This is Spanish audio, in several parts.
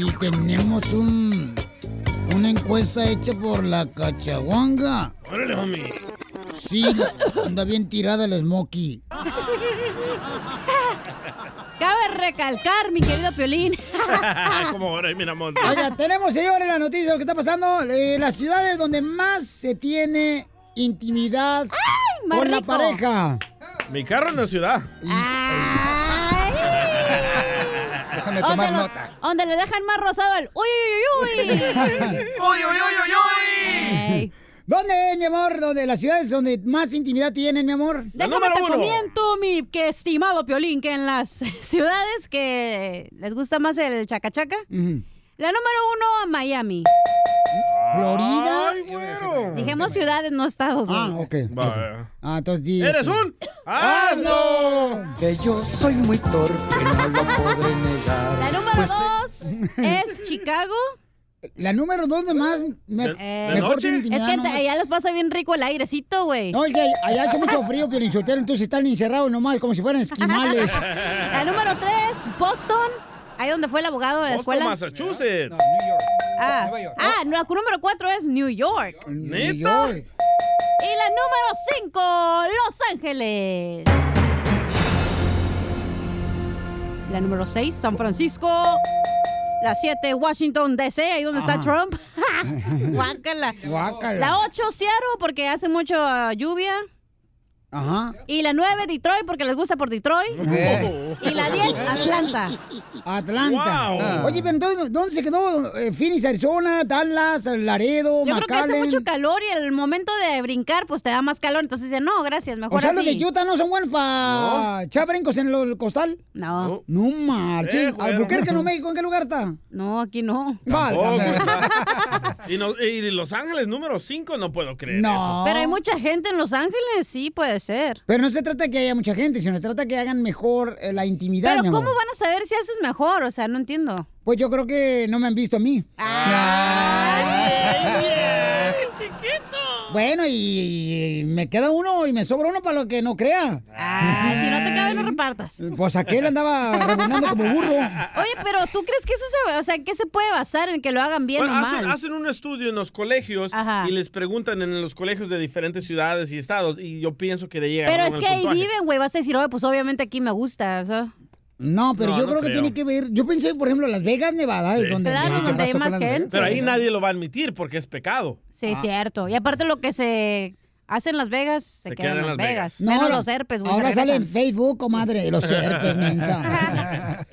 Y tenemos un, una encuesta hecha por la cachaguanga. Órale, homie. Sí, la- anda bien tirada el Smokey. Cabe recalcar, mi querido Piolín. Como ahora, mira, monte. Oiga, tenemos, señores, la noticia de lo que está pasando. Eh, las ciudades donde más se tiene intimidad con la pareja. Mi carro en la ciudad. Déjame Donde, tomar lo- nota. donde le dejan más rosado el uy, uy, uy, uy. ¡Uy, uy, uy, uy, Ey. ¿Dónde es, mi amor? ¿Dónde las ciudades donde más intimidad tienen, mi amor? Déjame te comiento, mi que estimado Piolín, que en las ciudades que les gusta más el chacachaca, Ujú. la número uno, Miami. ¿Florida? Ay, güero. Dijimos ciudades, no estados, güey. Ah, ok. Vaya. Ah, entonces di. ¡Eres un asno! Que yo soy muy torpe, no lo podré negar. La número dos es Chicago. La número dos de más me, Eh, mejor noche? tiene Es que ¿no? allá les pasa bien rico el airecito, güey. No, es que allá hace mucho frío, pero entonces están encerrados nomás, como si fueran esquimales. La número tres, Boston. Ahí donde fue el abogado de la Boston, escuela. Massachusetts. Ah, ah no, la número cuatro es New York. New ¿Neta? York. Y la número cinco, Los Ángeles. La número seis, San Francisco. La siete, Washington DC, ahí donde está Ajá. Trump. Guácala. Guácala. La ocho, Seattle, porque hace mucho ah, lluvia. Ajá. Y la nueve, Detroit, porque les gusta por Detroit. Y la diez, Atlanta. Atlanta. Wow. Oye, pero entonces, ¿dónde se quedó? Eh, Phoenix, Arizona, Dallas, Laredo, Yo creo que hace mucho calor y el momento de brincar, pues te da más calor. Entonces dice, no, gracias, mejor O sea, así. los de Utah no son buenos para echar brincos en el costal. No, No. No marches. Eh. Albuquerque, Nuevo México, ¿en qué lugar está? no, aquí no. Válgame. y, no- y Los Ángeles número 5, no puedo creer No. Pero hay mucha gente en Los Ángeles, sí, puede ser. Pero no se trata que haya mucha gente, sino se trata que hagan mejor eh, la intimidad. Pero mi amor. ¿cómo van a saber si haces mejor? O sea, no entiendo. Pues yo creo que no me han visto a mí. Bueno, y, y me queda uno y me sobra uno para lo que no crea. Ah, si no te cabe, no repartas. Pues aquel andaba rebonando como burro. Oye, pero ¿tú crees que eso se, o sea, ¿qué se puede basar en que lo hagan bien Bueno, o hacen, mal? hacen un estudio en los colegios Ajá. y les preguntan en los colegios de diferentes ciudades y estados y yo pienso que de llegar Pero es que ahí viven, güey, vas a decir, oye, pues obviamente aquí me gusta, o sea. No, pero No, yo no creo que creo. tiene que ver. Yo pensé, por ejemplo, Las Vegas, Nevada, es donde. Claro, ¿qué donde hay más gente. Pero ahí nadie lo va a admitir porque es pecado. Sí, cierto. Y aparte lo que se hace en Las Vegas, se, queda en Las Vegas. No, Menos los herpes, güey, se Ahora sale en. Facebook, comadre, los herpes, mensa.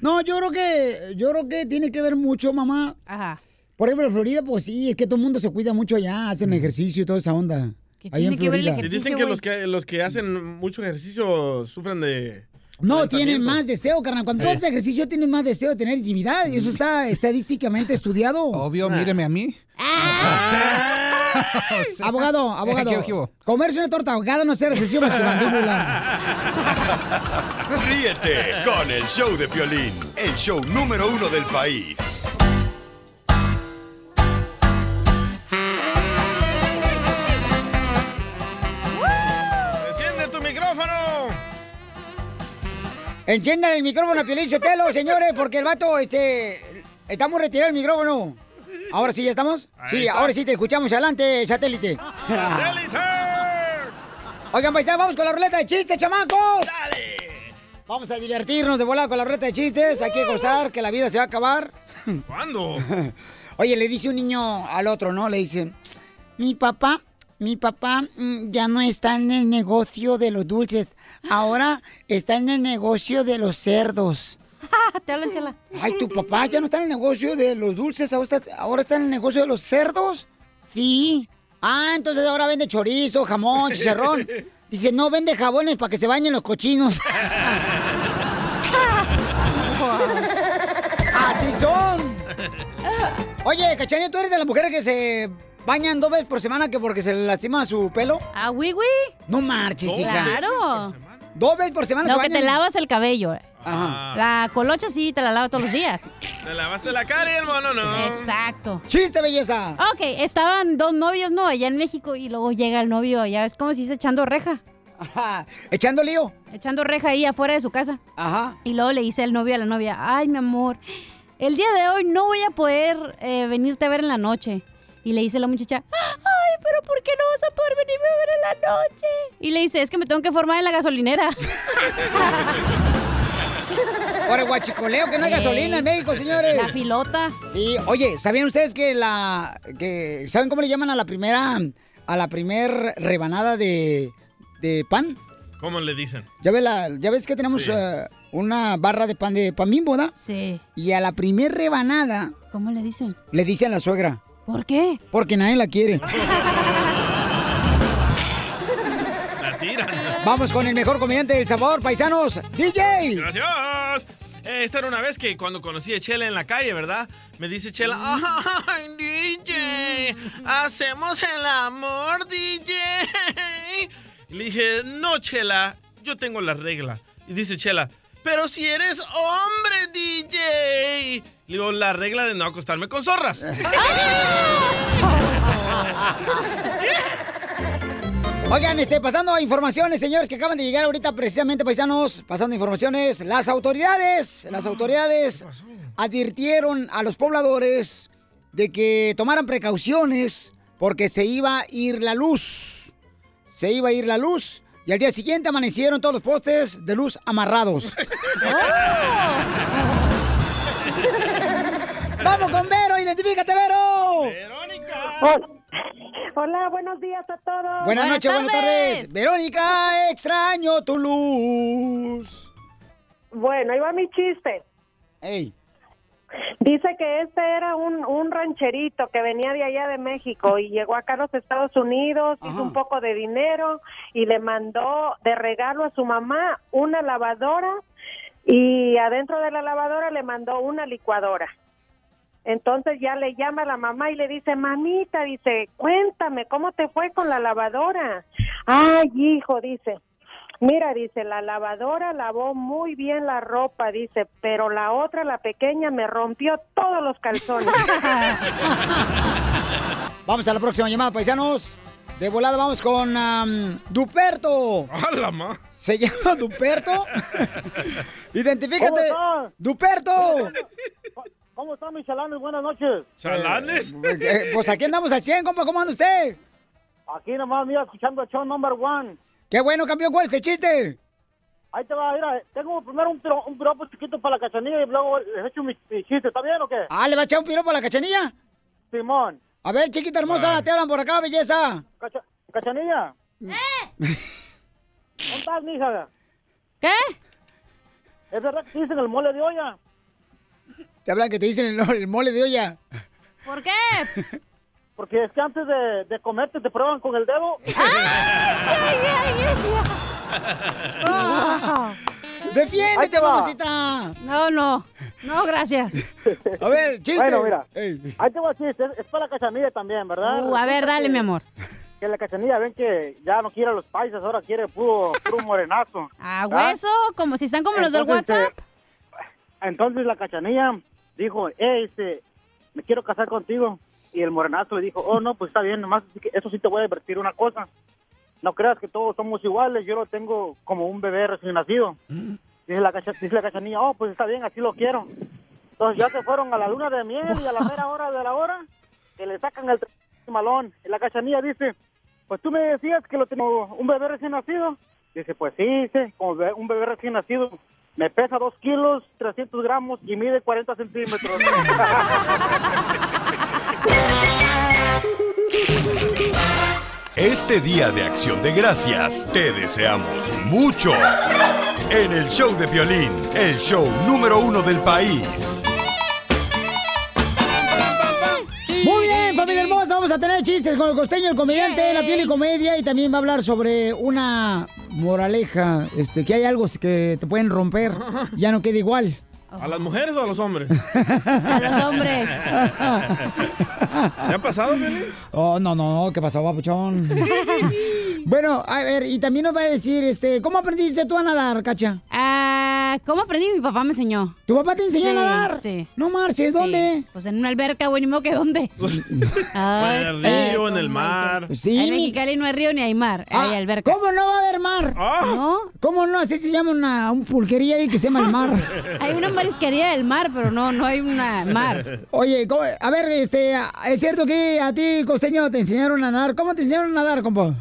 No, yo creo que, yo creo que tiene que ver mucho, mamá. Ajá. Por ejemplo, en Florida, pues sí, es que todo el mundo se cuida mucho allá, hacen ejercicio y toda esa onda. ¿Qué Ahí en tiene que ver el ejercicio? dicen que los que los que hacen mucho ejercicio sufren de No, tienen más deseo, carnal. Cuando Sí. tú haces ejercicio, tienes más deseo de tener intimidad. Y eso está estadísticamente estudiado. Obvio, míreme a mí. Abogado, abogado. ¿Qué? Comerse una torta ahogada no hacer ejercicio más que mandíbula. Ríete con el show de Piolín, el show número uno del país. Enciendan el micrófono a Piolín Sotelo, señores, porque el vato, este... Estamos retirando el micrófono. ¿Ahora sí ya estamos? Ahí sí, está. ahora sí te escuchamos. Adelante, satélite. Oigan, paisanos, vamos con la ruleta de chistes, chamacos. Vamos a divertirnos de volar con la ruleta de chistes. Hay que gozar, que la vida se va a acabar. ¿Cuándo? Oye, le dice un niño al otro, ¿no? Le dice, mi papá, mi papá mm, ya no está en el negocio de los dulces. Ahora está en el negocio de los cerdos. Te hablan, chela. Ay, tu papá ya no está en el negocio de los dulces, ahora está, ahora está en el negocio de los cerdos. Sí. Ah, entonces ahora vende chorizo, jamón, chicharrón. Dice, no, vende jabones para que se bañen los cochinos. Así son. Oye, Cachanilla, ¿tú eres de las mujeres que se bañan dos veces por semana que porque se le lastima su pelo? Ah, oui, oui. No marches, hija. Claro. Dos veces por semana No, se que te lavas el cabello. Ajá. La colocha sí, te la lavo todos los días. ¿Te lavaste la cara y el mono no? Exacto. ¡Chiste, belleza! Ok, estaban dos novios, ¿no? Allá en México y luego llega el novio, ya es como si se echando reja. Ajá. Echando lío. Echando reja ahí afuera de su casa. Ajá. Y luego le dice el novio a la novia, ay, mi amor, el día de hoy no voy a poder eh, venirte a ver en la noche. Y le dice la muchacha, ay, pero ¿por qué no vas a poder venirme a ver en la noche? Y le dice, es que me tengo que formar en la gasolinera. Por el guachicoleo, que no hay Ey. gasolina en México, señores. La filota. Sí, oye, ¿sabían ustedes que la que saben cómo le llaman a la primera a la primer rebanada de, de pan? ¿Cómo le dicen? Ya ves la ya ves que tenemos Sí. eh, una barra de pan de pan bimbo, ¿da? Sí. Y a la primer rebanada ¿Cómo le dicen? le dicen a la suegra, ¿Por qué? porque nadie la quiere. La tiran. Vamos con el mejor comediante del sabor, paisanos, DJ. Gracias. Eh, Esta era una vez que cuando conocí a Chela en la calle, ¿verdad? Me dice Chela, ¡ay, DJ! ¡Hacemos el amor, DJ! Y le dije, no, Chela, yo tengo la regla. Y dice Chela, pero si eres hombre, DJ. Le digo, la regla de no acostarme con zorras. Oigan, este, pasando a informaciones, señores, que acaban de llegar ahorita precisamente, paisanos, pasando informaciones. Las autoridades, las autoridades advirtieron a los pobladores de que tomaran precauciones porque se iba a ir la luz. Se iba a ir la luz y al día siguiente amanecieron todos los postes de luz amarrados. ¡Vamos con Vero! ¡Identifícate, Vero! ¡Verónica! Hola, buenos días a todos. Buenas, Buenas noches, buenas tardes. tardes. Verónica, extraño tu luz. Bueno, ahí va mi chiste. Ey. Dice que este era un, un rancherito que venía de allá de México y llegó acá a los Estados Unidos, Ajá. hizo un poco de dinero y le mandó de regalo a su mamá una lavadora y adentro de la lavadora le mandó una licuadora. Entonces ya le llama a la mamá y le dice, mamita, dice, cuéntame, ¿cómo te fue con la lavadora? Ay, hijo, dice, mira, dice, la lavadora lavó muy bien la ropa, dice, pero la otra, la pequeña, me rompió todos los calzones. Vamos a la próxima llamada, paisanos. De volada vamos con am, Duperto. ¡Hala, ma! ¿Se llama Duperto? Identifícate. Duperto. ¿Cómo están mis chalanes? Buenas noches. ¿Chalanes? Eh, pues aquí andamos al 100, compa. ¿Cómo anda usted? Aquí nomás, mira, escuchando el show number one. Qué bueno, campeón. ¿Cuál es el chiste? Ahí te va, mira, tengo primero un, tiro- un piropo chiquito para la cachanilla y luego les echo mi, mi chiste, ¿está bien o qué? Ah, ¿le va a echar un piropo a la cachanilla? Simón. A ver, chiquita hermosa, Ay. te hablan por acá, belleza. Cacha- ¿Cachanilla? ¿Dónde estás, mija? ¿Qué? ¿Es verdad que dicen el mole de olla? Te hablan que te dicen el, el mole de olla. ¿Por qué? Porque es que antes de, de comerte te prueban con el dedo. Ah. Ahí Defiéndete, te va. mamacita. No, no. No, gracias. A ver, chiste. Bueno, mira. Ahí te el chiste, es, es para la cachanilla también, ¿verdad? Uh, a ver, dale, que- mi amor. Que la cachanilla ven que ya no quiere a los paisas, ahora quiere puro, puro morenazo. A ¿Ah? hueso, como si están como los del Entonces, WhatsApp. eh, entonces la cachanilla dijo, eh, este, me quiero casar contigo. Y el morenazo le dijo, oh, no, pues está bien, nomás sí eso sí te voy a advertir una cosa. No creas que todos somos iguales, yo lo tengo como un bebé recién nacido. Dice la, cacha- dice la cachanilla, oh, pues está bien, así lo quiero. Entonces ya se fueron a la luna de miel y a la mera hora de la hora que le sacan el malón. Y la cachanilla dice, pues tú me decías que lo tengo un bebé recién nacido. Dice, pues sí, dice, como un bebé recién nacido. Me pesa 2 kilos, 300 gramos y mide 40 centímetros. Este día de acción de gracias te deseamos mucho. En el show de violín, el show número uno del país. Vamos a tener chistes con el costeño, el comediante, la piel y comedia, y también va a hablar sobre una moraleja, este, que hay algo que te pueden romper, ya no queda igual. ¿A las mujeres o a los hombres? A los hombres. ¿Ya ha pasado, Piolín? Oh, no, no, ¿qué pasó, papuchón? bueno, a ver, y también nos va a decir, este, ¿cómo aprendiste tú a nadar, Cacha? Ah, ¿Cómo aprendí? Mi papá me enseñó. ¿Tu papá te enseñó Sí, a nadar? Sí. No marches, ¿dónde? Sí. Pues en una alberca, güey, ni modo que dónde. Ay, En el río, en el mar. Sí, En Mexicali no hay río ni hay mar, Ah, hay albercas. ¿Cómo no va a haber mar? Ah, ¿No? ¿Cómo no? Así se llama una un pulquería ahí que se llama el mar. Hay una marisquería del mar, pero no, no hay una mar. Oye, ¿cómo- a ver, este, ¿es cierto que a ti, costeño, te enseñaron a nadar? ¿Cómo te enseñaron a nadar, compa?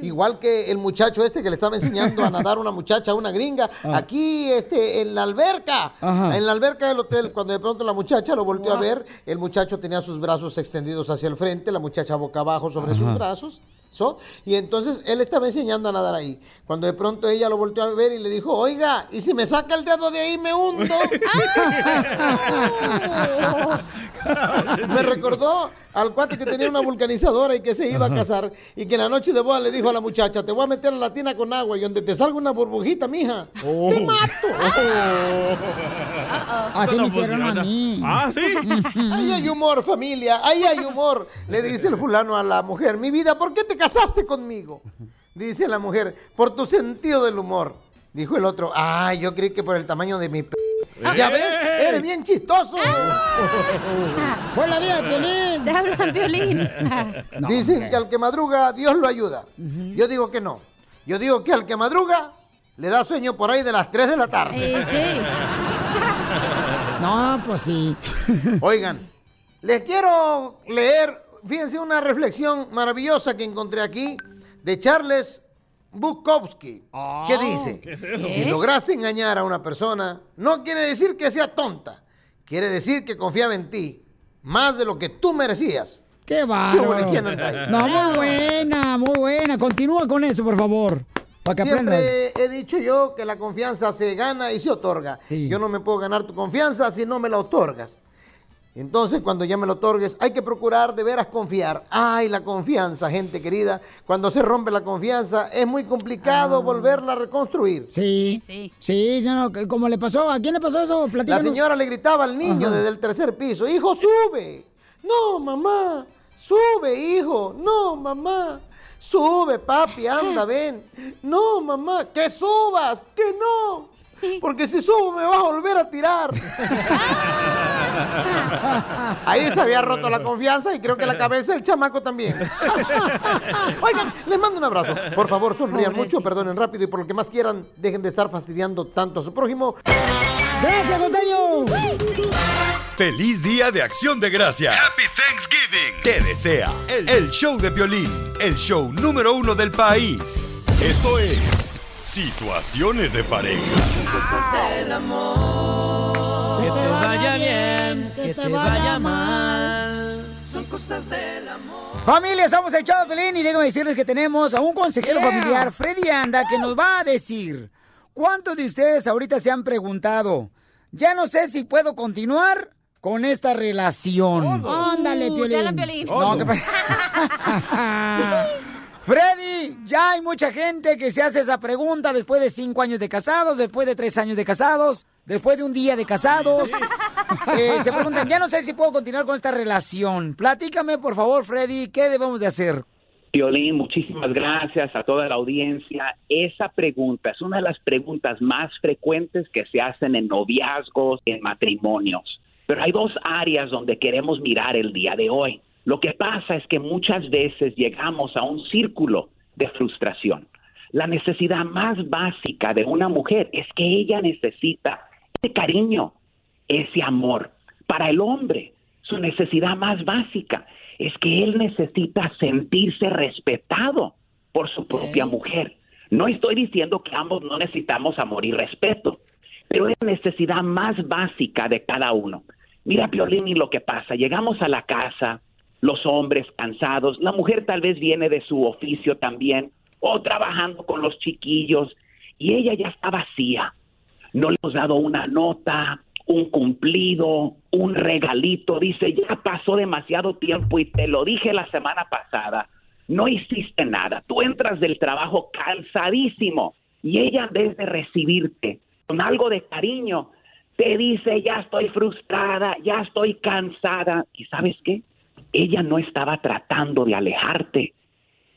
Igual que el muchacho este que le estaba enseñando a nadar una muchacha, una gringa, aquí este, en la alberca, Ajá. en la alberca del hotel, cuando de pronto la muchacha lo volteó a ver, el muchacho tenía sus brazos extendidos hacia el frente, la muchacha boca abajo sobre sus brazos. ¿So? Y entonces él estaba enseñando a nadar ahí. Cuando de pronto ella lo volteó a ver y le dijo, oiga, ¿y si me saca el dedo de ahí me hundo? Me recordó al cuate que tenía una vulcanizadora y que se iba a casar y que en la noche de boda le dijo a la muchacha, te voy a meter a la tina con agua y donde te salga una burbujita, mija, te mato. Así me hicieron a mí. Ah, sí. Ahí hay humor, familia, ahí hay humor. Le dice el fulano a la mujer, mi vida, ¿por qué te casaste conmigo? Dice la mujer, por tu sentido del humor. Dijo el otro, ay, yo creí que por el tamaño de mi... p-". Ya ves, eres bien chistoso. Por la vida de Piolín. Te hablan violín. Dicen que al que madruga, Dios lo ayuda. Yo digo que no. Yo digo que al que madruga, le da sueño por ahí de las 3 de la tarde. Eh, sí. No, pues sí. Oigan, les quiero leer, fíjense, una reflexión maravillosa que encontré aquí de Charles Bukowski. ¿Qué dice? ¿Qué es eso? Si lograste engañar a una persona, no quiere decir que sea tonta. Quiere decir que confiaba en ti más de lo que tú merecías. Qué bárbaro. buena, ¿quién anda ahí? No, muy buena, muy buena. Continúa con eso, por favor. Para que aprendan. Siempre he dicho yo que la confianza se gana y se otorga. Sí. Yo no me puedo ganar tu confianza si no me la otorgas. Entonces, cuando ya me lo otorgues, hay que procurar de veras confiar. Ay, la confianza, gente querida. Cuando se rompe la confianza, es muy complicado volverla a reconstruir. Sí, Sí, sí. yo no, ¿Cómo le pasó? ¿A quién le pasó eso? La Platícanos. señora le gritaba al niño Ajá. desde el tercer piso, hijo, sube. No, mamá, sube, hijo. No, mamá. Sube, papi, anda, ven. No, mamá, que subas, que no. Porque si subo me vas a volver a tirar. Ahí se había roto la confianza y creo que la cabeza del chamaco también. Oigan, les mando un abrazo. Por favor, sonrían mucho, perdonen rápido y por lo que más quieran, dejen de estar fastidiando tanto a su prójimo. ¡Gracias, costeño! ¡Feliz Día de Acción de Gracias! Happy Thanksgiving. Te desea el, el show de violín, el show número uno del país. Esto es Situaciones de Pareja. Que te vaya bien, que te vaya mal. Familia, somos el Chavo Pelín y déjame decirles que tenemos a un consejero Yeah. familiar, Freddy Anda, que nos va a decir cuántos de ustedes ahorita se han preguntado, ya no sé si puedo continuar con esta relación. Ándale, Piolín. te hablan, Piolín. No, ¿qué pasa? Freddy, ya hay mucha gente que se hace esa pregunta después de cinco años de casados, después de tres años de casados, después de un día de casados. Eh, se preguntan, ya no sé si puedo continuar con esta relación. Platícame, por favor, Freddy, ¿qué debemos de hacer? Violín, muchísimas gracias a toda la audiencia. Esa pregunta es una de las preguntas más frecuentes que se hacen en noviazgos, en matrimonios. Pero hay dos áreas donde queremos mirar el día de hoy. Lo que pasa es que muchas veces llegamos a un círculo de frustración. La necesidad más básica de una mujer es que ella necesita ese cariño, ese amor. Para el hombre, su necesidad más básica es que él necesita sentirse respetado por su propia mujer. No estoy diciendo que ambos no necesitamos amor y respeto, pero es la necesidad más básica de cada uno. Mira, Piolín, lo que pasa, llegamos a la casa, los hombres cansados, la mujer tal vez viene de su oficio también, o trabajando con los chiquillos, y ella ya está vacía. No le hemos dado una nota, un cumplido, un regalito. Dice, ya pasó demasiado tiempo y te lo dije la semana pasada. No hiciste nada. Tú entras del trabajo cansadísimo y ella en vez de recibirte con algo de cariño, Te dice, ya estoy frustrada, ya estoy cansada. ¿Y sabes qué? Ella no estaba tratando de alejarte.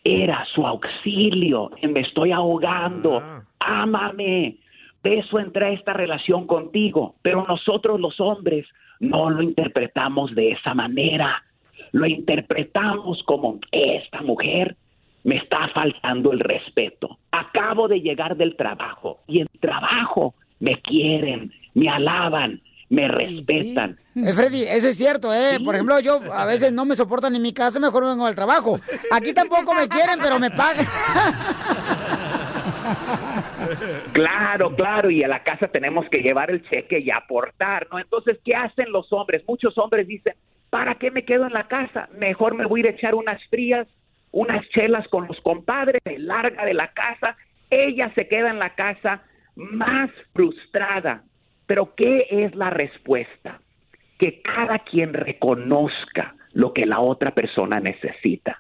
Era su auxilio. Me estoy ahogando. Ámame. De eso entré a esta relación contigo. Pero nosotros los hombres no lo interpretamos de esa manera. Lo interpretamos como esta mujer me está faltando el respeto. Acabo de llegar del trabajo y en trabajo me quieren, me alaban, me respetan. Eh, Freddy, eso es cierto, ¿eh? Por ejemplo, yo a veces no me soportan en mi casa, mejor vengo al trabajo. Aquí tampoco me quieren, pero me pagan. Claro, claro, y a la casa tenemos que llevar el cheque y aportar, ¿no? Entonces, ¿qué hacen los hombres? Muchos hombres dicen, ¿para qué me quedo en la casa? Mejor me voy a ir a echar unas frías, unas chelas con los compadres, me larga de la casa. Ella se queda en la casa más frustrada. Pero ¿qué es la respuesta? Que cada quien reconozca lo que la otra persona necesita.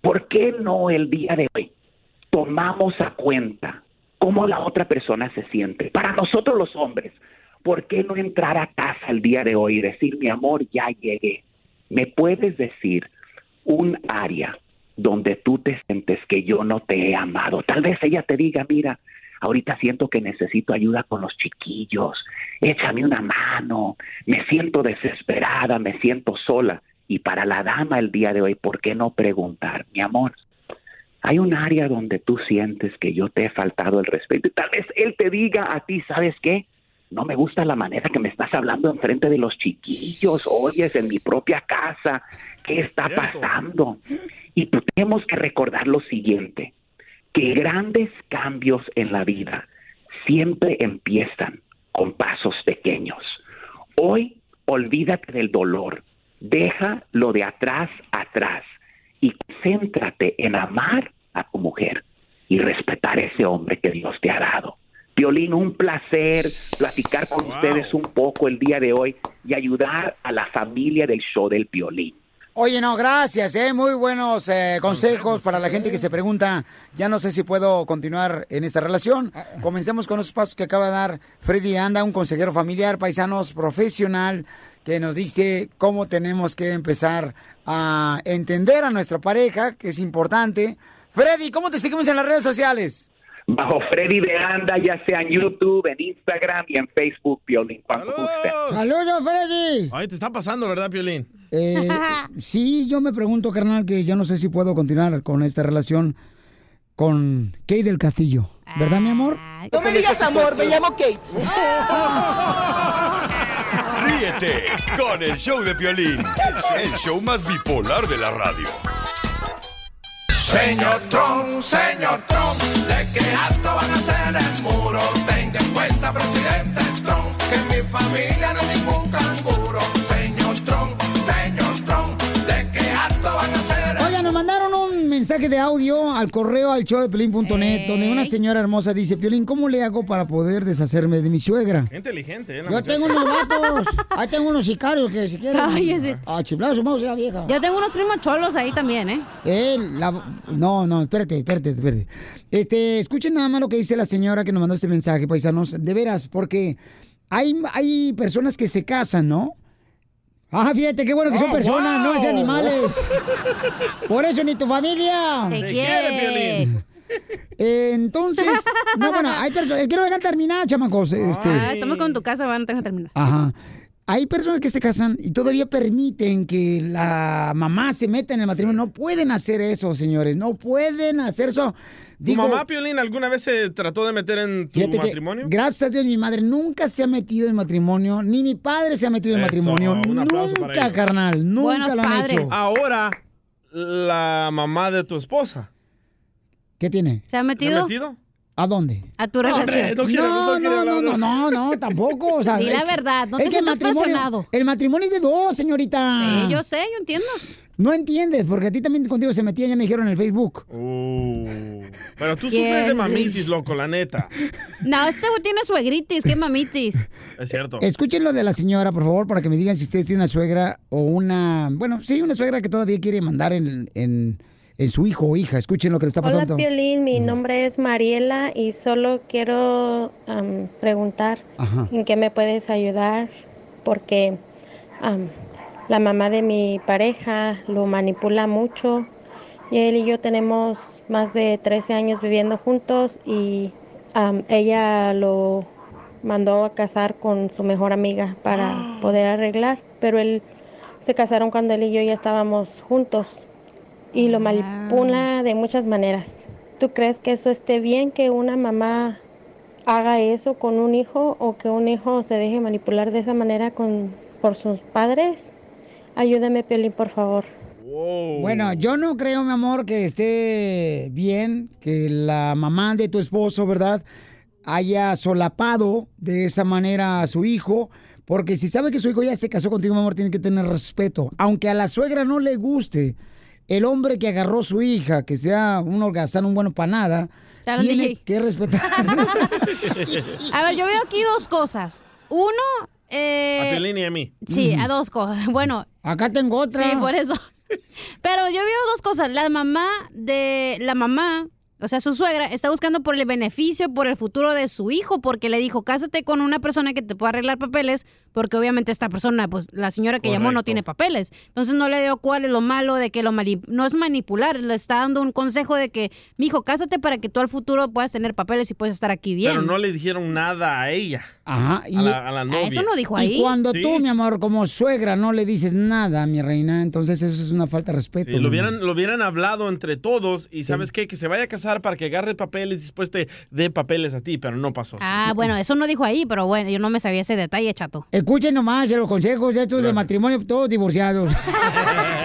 ¿Por qué no el día de hoy tomamos a cuenta cómo la otra persona se siente? Para nosotros los hombres, ¿por qué no entrar a casa el día de hoy y decir, mi amor, ya llegué? ¿Me puedes decir un área donde tú te sientes que yo no te he amado? Tal vez ella te diga, mira, ahorita siento que necesito ayuda con los chiquillos, échame una mano, me siento desesperada, me siento sola. Y para la dama el día de hoy, ¿por qué no preguntar, mi amor? Hay un área donde tú sientes que yo te he faltado el respeto. Y tal vez él te diga a ti, ¿sabes qué? No me gusta la manera que me estás hablando enfrente de los chiquillos. Oyes en mi propia casa. ¿Qué está pasando? Y tenemos que recordar lo siguiente, que grandes cambios en la vida siempre empiezan con pasos pequeños. Hoy olvídate del dolor, deja lo de atrás atrás y céntrate en amar a tu mujer y respetar ese hombre que Dios te ha dado. Violín, un placer platicar con ustedes un poco el día de hoy y ayudar a la familia del show del violín. Oye, no, gracias, ¿eh? Muy buenos eh, consejos para la gente que se pregunta, ya no sé si puedo continuar en esta relación. Comencemos con los pasos que acaba de dar Freddy Anda, un consejero familiar, paisanos, profesional, que nos dice cómo tenemos que empezar a entender a nuestra pareja, que es importante. Freddy, ¿cómo te seguimos en las redes sociales? Bajo Freddy de Anda, ya sea en YouTube, en Instagram y en Facebook, Violín, cuando guste. ¡Saludos, Freddy! Ay, te está pasando, ¿verdad, Piolín? Eh, sí, yo me pregunto, carnal, que yo no sé si puedo continuar con esta relación con Kate del Castillo. ¿Verdad, mi amor? No me digas amor, me llamo Kate. Ríete con el show de Piolín, el show más bipolar de la radio. Señor Trump, señor Trump, de que alto van a ser el muro. Tenga en cuenta, presidente Trump, que mi familia no es ningún canguro. Mensaje de audio al correo al show de Piolín.net donde una señora hermosa dice, Piolín, ¿cómo le hago para poder deshacerme de mi suegra? Qué inteligente, ¿eh? la Yo muchacha. tengo unos vatos, ahí tengo unos sicarios que si quieren. Cállese. Ah, chiflados, vamos a la vieja. Yo tengo unos primos cholos ahí también, ¿eh? Eh, la- No, no, espérate, espérate, espérate. Este, escuchen nada más lo que dice la señora que nos mandó este mensaje, paisanos. De veras, porque hay, hay personas que se casan, ¿no? Ah, fíjate, qué bueno que son Oh, personas, no es animales. Por eso ni tu familia. Te Te quiere. Eh, entonces, no, bueno, hay personas. Quiero dejar terminar, chamacos. Este. Ah, estamos con tu casa, van, no te dejan terminar. Ajá. Hay personas que se casan y todavía permiten que la mamá se meta en el matrimonio. No pueden hacer eso, señores. No pueden hacer eso. ¿Tu Digo, mamá, Piolín, alguna vez se trató de meter en tu que, matrimonio? gracias a Dios, mi madre nunca se ha metido en matrimonio, ni mi padre se ha metido en Eso, matrimonio. un aplauso para Nunca, ellos. carnal. Nunca lo han hecho. Ahora, la mamá de tu esposa. ¿Qué tiene? ¿Se ha metido? ¿Se ha metido? ¿A dónde? A tu relación. no no no, no, no, no, no, tampoco. O sea, Di la verdad, no es te sientas matrimonio- presionado. El matrimonio es de dos, señorita. Sí, yo sé, yo entiendo. No entiendes, porque a ti también contigo se metía, ya me dijeron en el Facebook. Uh, pero tú ¿Quién? sufres de mamitis, loco, la neta. No, este tiene suegritis, qué mamitis. Es cierto. Escuchen lo de la señora, por favor, para que me digan si ustedes tienen una suegra o una, bueno, sí, una suegra que todavía quiere mandar en, en, en su hijo o hija. Escuchen lo que le está pasando. Hola Piolín, mi nombre es Mariela y solo quiero preguntar Ajá. en qué me puedes ayudar porque la mamá de mi pareja lo manipula mucho y él y yo tenemos más de 13 años viviendo juntos y ella lo mandó a casar con su mejor amiga para poder arreglar, pero él se casaron cuando él y yo ya estábamos juntos y lo manipula de muchas maneras. ¿Tú crees que eso esté bien que una mamá haga eso con un hijo o que un hijo se deje manipular de esa manera con, por sus padres? Ayúdame, Piolín, por favor. Bueno, yo no creo, mi amor, que esté bien que la mamá de tu esposo, ¿verdad? Haya solapado de esa manera a su hijo. Porque si sabe que su hijo ya se casó contigo, mi amor, tiene que tener respeto. Aunque a la suegra no le guste, el hombre que agarró a su hija, que sea un holgazán, un bueno para nada, Claro, tiene DJ. que respetar. A ver, yo veo aquí dos cosas. Uno, eh, A Piolín y a mí. Sí, a dos cosas. Bueno. Acá tengo otra. Sí, por eso. Pero yo veo dos cosas. La mamá de la mamá, o sea, su suegra, está buscando por el beneficio, por el futuro de su hijo, porque le dijo, cásate con una persona que te pueda arreglar papeles, porque obviamente esta persona, pues la señora que llamó no tiene papeles. Entonces no le veo cuál es lo malo de que lo mani- no es manipular, le está dando un consejo de que, mijo, cásate para que tú al futuro puedas tener papeles y puedas estar aquí bien. Pero no le dijeron nada a ella. Ajá. A la, a la novia. Y cuando Sí. tú, mi amor, como suegra, no le dices nada, mi reina, entonces eso es una falta de respeto. Sí, mi lo, hubieran, lo hubieran hablado entre todos y ¿sabes qué? Que se vaya a casar para que agarre papeles y después te dé papeles a ti, pero no pasó. así. Ah, bueno, eso no dijo ahí, pero bueno, yo no me sabía ese detalle, chato. Escuchen nomás los consejos de estos de matrimonio, todos divorciados.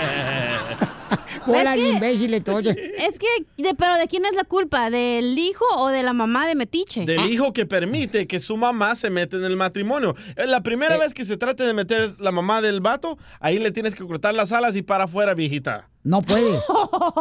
Es que- todos. Es que, de- pero ¿de quién es la culpa? ¿Del hijo o de la mamá de Metiche? Del hijo que permite que su mamá se mete en el matrimonio. Eh, La primera vez que se trate de meter la mamá del vato, ahí le tienes que cortar las alas y para afuera, viejita. No puedes.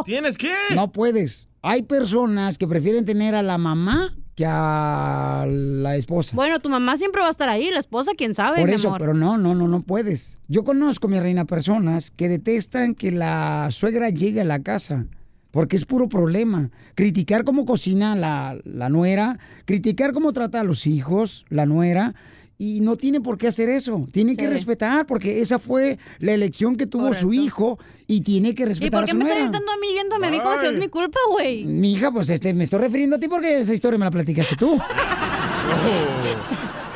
¿Tienes qué? No puedes. Hay personas que prefieren tener a la mamá que a la esposa. Bueno, tu mamá siempre va a estar ahí, la esposa, quién sabe, Por mi eso, amor. pero no, no, no, no puedes. Yo conozco, mi reina, personas que detestan que la suegra llegue a la casa. Porque es puro problema. Criticar cómo cocina la, la nuera, criticar cómo trata a los hijos, la nuera, y no tiene por qué hacer eso. Tiene que respetar, porque esa fue la elección que tuvo su hijo y tiene que ¿Y respetar por a qué su me estás gritando a mí viéndome a mí como si es mi culpa, güey? Mi hija, pues este, me estoy refiriendo a ti porque esa historia me la platicaste tú.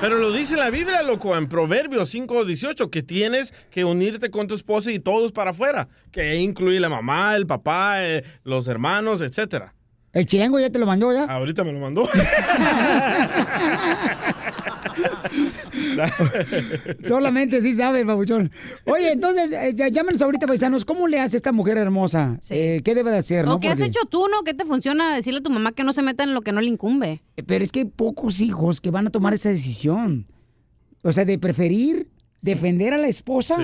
Pero lo dice la Biblia, loco, en Proverbios 5.18, que tienes que unirte con tu esposa y todos para afuera, que incluye la mamá, el papá, eh, los hermanos, etcétera. El chilango ya te lo mandó ya. Ahorita me lo mandó. Solamente sí sabe, babuchón. Oye, entonces, eh, ya- llámenos ahorita, paisanos. ¿Cómo le hace esta mujer hermosa? Eh, ¿Qué debe de hacer, no? ¿O qué has hecho tú, no? ¿Qué te funciona decirle a tu mamá que no se meta en lo que no le incumbe? Pero es que hay pocos hijos que van a tomar esa decisión. O sea, de preferir defender a la esposa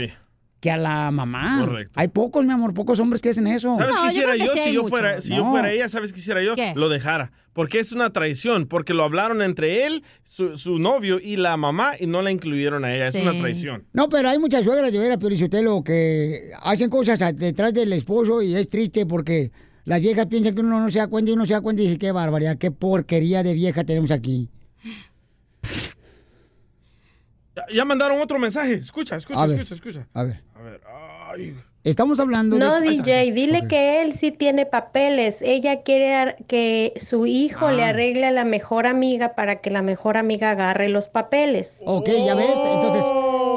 que a la mamá. Correcto. Hay pocos, mi amor, pocos hombres que hacen eso. ¿Sabes qué hiciera yo, si, yo fuera, si yo No. fuera ella? ¿Sabes qué hiciera yo? ¿Qué? Lo dejara. Porque es una traición. Porque lo hablaron entre él, su, su novio y la mamá y no la incluyeron a ella. Es una traición. No, pero hay muchas suegras de veras, Piolichotelo, que hacen cosas detrás del esposo y es triste porque las viejas piensan que uno no se da cuenta y uno se da cuenta y dice, qué barbaridad, qué porquería de vieja tenemos aquí. Ya, ya mandaron otro mensaje. Escucha, escucha, A ver. escucha, escucha. A ver, A ver. Ay. estamos hablando No, de... DJ, dile que él sí tiene papeles. Ella quiere ar- que su hijo le Ah. arregle a la mejor amiga para que la mejor amiga agarre los papeles. Ok, ya ves, entonces,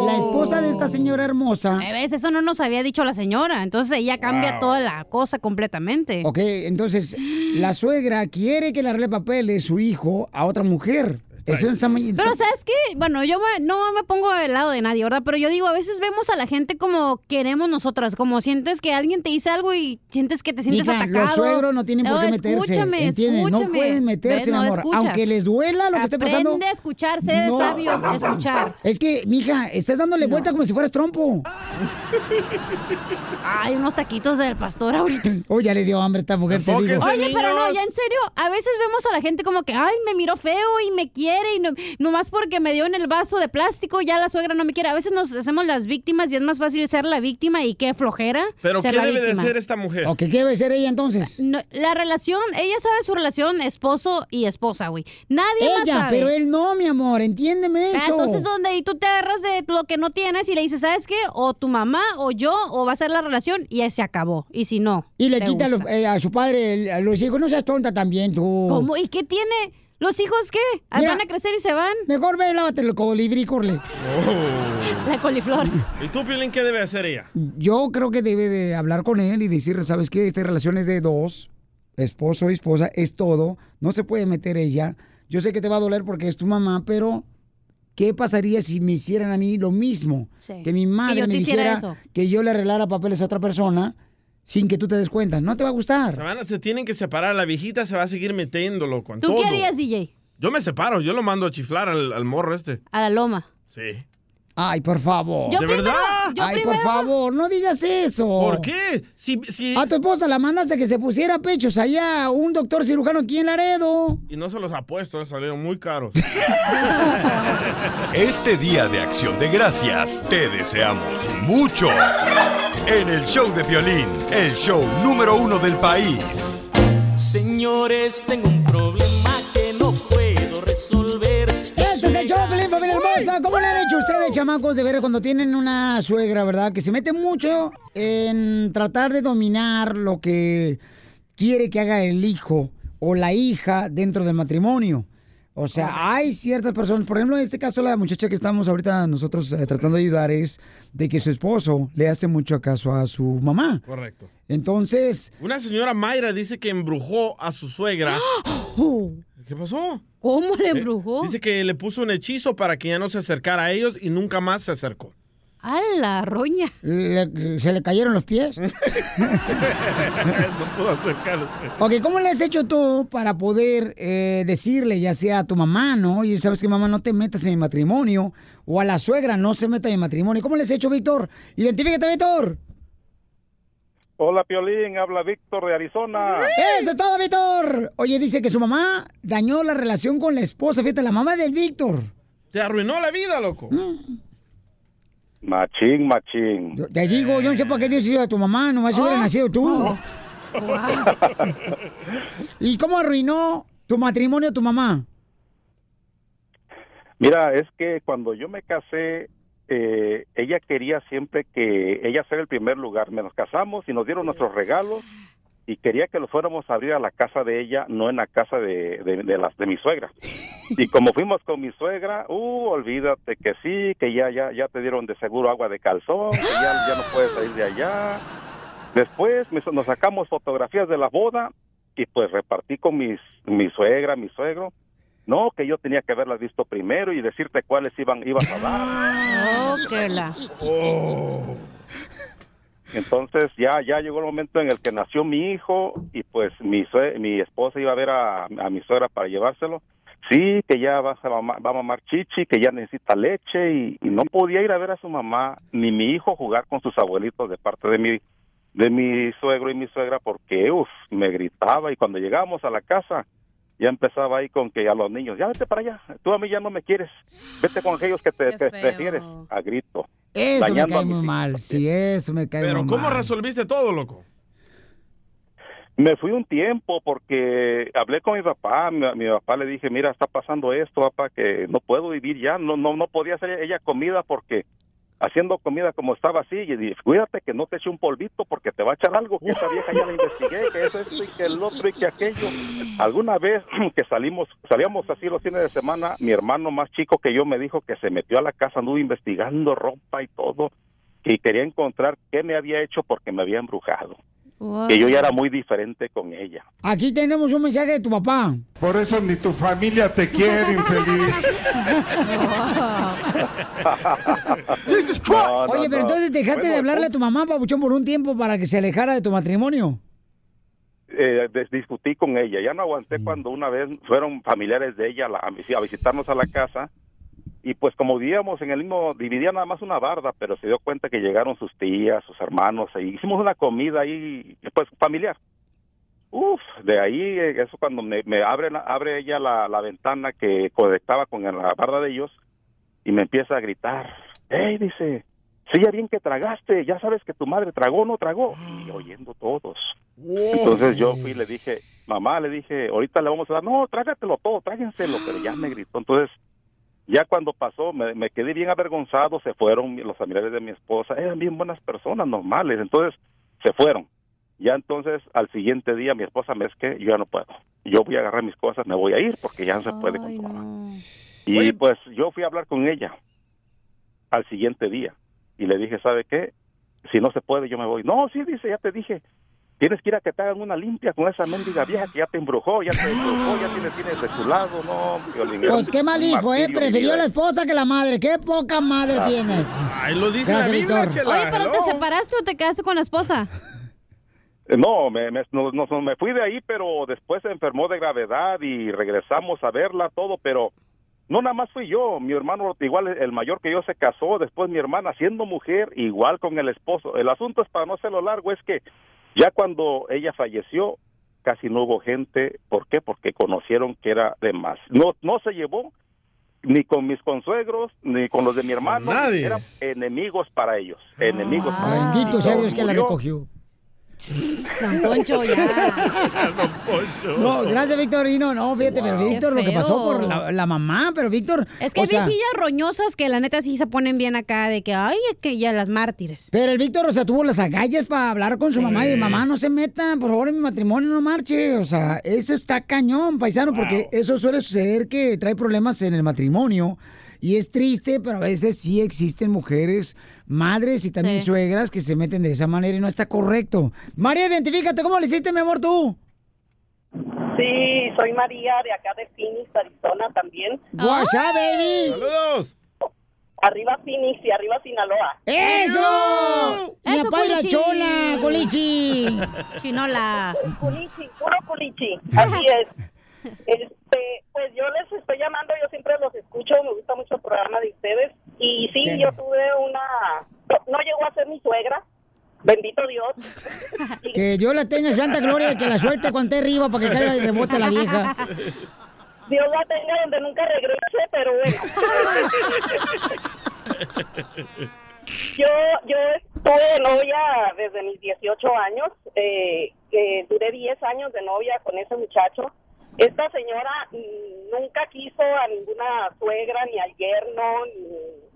la esposa de esta señora hermosa... ¿Ves? Eso no nos había dicho la señora. Entonces ella cambia Wow. toda la cosa completamente. Ok, entonces, la suegra quiere que le arregle papeles su hijo a otra mujer. Eso está muy... Pero ¿sabes qué? Bueno, yo me- no me pongo del lado de nadie, ¿verdad? Pero yo digo, a veces vemos a la gente como queremos nosotras, como sientes que alguien te dice algo y sientes que te sientes Mija, atacado. los suegros no tienen por qué meterse. Escúchame, ¿entiendes? escúchame. No pueden meterse, ¿Ves? mi No amor. escuchas. Aunque les duela lo que esté pasando. Aprende a escuchar, sé de No. sabios, escuchar. Es que, mija, estás dándole vuelta como si fueras trompo. Ay, unos taquitos del pastor ahorita. Oh, ya le dio hambre a esta mujer, te digo. Oye, pero no, ya en serio, a veces vemos a la gente como que, ay, me miró feo y me quiere quiere y no, nomás porque me dio en el vaso de plástico ya la suegra no me quiere. A veces nos hacemos las víctimas y es más fácil ser la víctima y qué flojera. Pero ser ¿qué la debe de víctima. hacer esta mujer? Ok, ¿qué debe ser ella entonces? No, la relación, ella sabe su relación esposo y esposa, güey. Nadie más Ella, sabe. pero él no, mi amor, entiéndeme Ah, eso. Entonces, donde ahí tú te agarras de lo que no tienes y le dices, ¿sabes qué? O tu mamá o yo, o va a ser la relación y ahí se acabó. Y si no. Y le quita a, los- eh, a su padre el- a los hijos. No seas tonta también, tú. ¿Cómo? ¿Y qué tiene? ¿Los hijos qué? Ah, Mira, ¿Van a crecer y se van? Mejor ve, lávate el colibrí, corle. La coliflor. ¿Y tú, Piolín, qué debe hacer ella? Yo creo que debe de hablar con él y decirle, ¿sabes qué? Esta relación es de dos, esposo y esposa, es todo. No se puede meter ella. Yo sé que te va a doler porque es tu mamá, pero ¿qué pasaría si me hicieran a mí lo mismo? Sí. Que mi madre Que me dijera eso. que yo le arreglara papeles a otra persona sin que tú te des cuenta. No te va a gustar. Se, van a- se tienen que separar. La viejita se va a seguir metiéndolo con ¿Tú todo. qué harías, DJ? Yo me separo. Yo lo mando a chiflar al, al morro este. A la loma. Sí. Ay, por favor. Yo ¿De primero, verdad? Yo Ay, primero. por favor, no digas eso. ¿Por qué? Si, si... A tu esposa la mandaste que se pusiera pechos allá, un doctor cirujano aquí en Laredo. Y no se los apuesto, salieron muy caros. Este día de acción de gracias te deseamos mucho. En el show de violín, el show número uno del país. Señores, tengo un problema que no puedo resolver. Este es el show, Pelín, familia hermosa. ¿Cómo le chamacos, de ver cuando tienen una suegra, verdad? Que se mete mucho en tratar de dominar lo que quiere que haga el hijo o la hija dentro del matrimonio. O sea, hay ciertas personas, por ejemplo, en este caso la muchacha que estamos ahorita nosotros eh, tratando de ayudar es de que su esposo le hace mucho caso a su mamá. Correcto. Entonces, Una señora Mayra dice que embrujó a su suegra. ¿Qué pasó? ¿Cómo le Eh, embrujó? Dice que le puso un hechizo para que ya no se acercara a ellos y nunca más se acercó. A la roña. le- se le cayeron los pies. no pudo acercarse. Ok, ¿cómo le has hecho tú para poder eh, decirle, ya sea a tu mamá, ¿no? Y sabes que mamá, no te metas en mi matrimonio. O a la suegra, no se meta en mi matrimonio. ¿Cómo le has hecho, Víctor? Identifícate, Víctor. Hola, Piolín, habla Víctor de Arizona. Eso es todo, Víctor. Oye, dice que su mamá dañó la relación con la esposa. Fíjate, la mamá del Víctor. Se arruinó la vida, loco. Machín, machín. Yo te digo, yo no sé por qué Dios hizo a tu mamá, nomás hubiera nacido tú. ¿Y cómo arruinó tu matrimonio tu mamá? Mira, es que cuando yo me casé, eh, ella quería siempre que ella fuera el primer lugar. Nos casamos y nos dieron nuestros regalos y quería que los fuéramos a abrir a la casa de ella, no en la casa de, de, las de mi suegra. Y como fuimos con mi suegra, uh, olvídate que sí, que ya ya ya te dieron de seguro agua de calzón, que ya, ya no puedes salir de allá. Después nos sacamos fotografías de la boda y pues repartí con mis, mi suegra, mi suegro. No, que yo tenía que haberlas visto primero y decirte cuáles iban ibas a dar. Oh, que la. Entonces ya ya llegó el momento en el que nació mi hijo y pues mi mi esposa iba a ver a, a mi suegra para llevárselo. Sí, que ya va a, mama- va a mamar chichi, que ya necesita leche y, y no podía ir a ver a su mamá ni mi hijo jugar con sus abuelitos de parte de mi de mi suegro y mi suegra porque uf, me gritaba y cuando llegamos a la casa ya empezaba ahí con que a los niños, ya vete para allá, tú a mí ya no me quieres, vete con aquellos que te, te prefieres, a grito. Eso me dañando a cae muy mal. Sí, eso me cae Pero muy ¿cómo mal. resolviste todo, loco? Me fui un tiempo porque hablé con mi papá, mi, mi papá le dije, mira, está pasando esto, papá, que no puedo vivir ya, no no no podía hacer ella comida porque haciendo comida como estaba así, y dije, cuídate que no te eche un polvito porque te va a echar algo, que esa vieja ya la investigué, que eso, esto y que el otro y que aquello. Alguna vez que salimos, salíamos así los fines de semana, mi hermano más chico que yo me dijo que se metió a la casa, anduvo investigando ropa y todo, y quería encontrar qué me había hecho porque me había embrujado. Que yo ya era muy diferente con ella. Aquí tenemos un mensaje de tu papá. Por eso ni tu familia te quiere, infeliz. No, no, Oye, pero no. entonces dejaste Bueno, de hablarle a tu mamá, papuchón, por un tiempo para que se alejara de tu matrimonio. eh, discutí con ella. Ya no aguanté cuando una vez fueron familiares de ella la- a visitarnos a la casa y pues como vivíamos en el mismo, dividía nada más una barda, pero se dio cuenta que llegaron sus tías, sus hermanos, e hicimos una comida ahí, pues familiar. Uf, de ahí, eh, eso cuando me, me abre, abre ella la, la ventana que conectaba con la barra de ellos y me empieza a gritar, hey, dice, sí, ya bien que tragaste, ya sabes que tu madre tragó o no tragó, y oyendo todos. Entonces yo fui y le dije, mamá, le dije, ahorita le vamos a dar, no, trágatelo todo, tráguenselo, pero ya me gritó. Entonces, ya cuando pasó, me, me quedé bien avergonzado, se fueron los familiares de mi esposa, eran bien buenas personas, normales, entonces se fueron. Ya entonces, al siguiente día, mi esposa me es que yo ya no puedo. Yo voy a agarrar mis cosas, me voy a ir porque ya no se puede controlar. Y pues yo fui a hablar con ella al siguiente día y le dije, ¿sabe qué? Si no se puede, yo me voy. No, sí, dice, ya te dije. Tienes que ir a que te hagan una limpia con esa mendiga vieja que ya te embrujó, ya te embrujó, ya tienes, tienes de su lado, no. Violín, Pues qué mal hijo, ¿eh? Prefirió la esposa que la madre. Qué poca madre Ah. tienes. Ay, lo dice Gracias, la Biblia, Víctor. Chela. Oye, pero te separaste o te quedaste con la esposa. Eh, No, me, me, no- no- me fui de ahí, pero después se enfermó de gravedad y regresamos a verla todo, pero no nada más fui yo, mi hermano igual el mayor que yo se casó, después mi hermana siendo mujer igual con el esposo. El asunto es para no hacerlo largo es que ya cuando ella falleció casi no hubo gente, ¿por qué? Porque conocieron que era de más. No no se llevó ni con mis consuegros ni con los de mi hermano, Nadie. eran enemigos para ellos, enemigos para ellos. Bendito sea Dios que la recogió. Don Poncho, ya. No, gracias, Victorino. No, fíjate, pero Víctor, lo que pasó por la, la mamá, pero Víctor. Es que hay sea, viejillas roñosas que la neta sí se ponen bien acá de que, ay, que ya las mártires. Pero el Víctor, o sea, tuvo las agallas para hablar con su mamá y de mamá, no se meta, por favor, en mi matrimonio no marche. O sea, eso está cañón, paisano, porque eso suele suceder que trae problemas en el matrimonio. Y es triste, pero a veces sí existen mujeres, madres y también Sí. suegras que se meten de esa manera y no está correcto. María, identifícate, ¿cómo le hiciste, mi amor, tú? Sí, soy María de acá de Phoenix, Arizona también. ¡Guachá, baby! ¡Saludos! Arriba Phoenix y arriba Sinaloa. ¡Eso! Mi ¡Eso, papá y la culichi! chola, colichi. Chinola. Culichi, puro culichi. Así es. Este, pues yo les estoy llamando, yo siempre los escucho, me gusta mucho el programa de ustedes. Y sí, ¿Qué? yo tuve una. No, no llegó a ser mi suegra, bendito Dios. Que Dios la tenga en santa gloria que la suelte cuando esté arriba para que caiga y rebote la vieja. Dios la tenga donde nunca regrese, pero bueno. Yo, yo estuve de novia desde mis 18 años, eh, que duré 10 años de novia con ese muchacho. Esta señora nunca quiso a ninguna suegra, ni al yerno,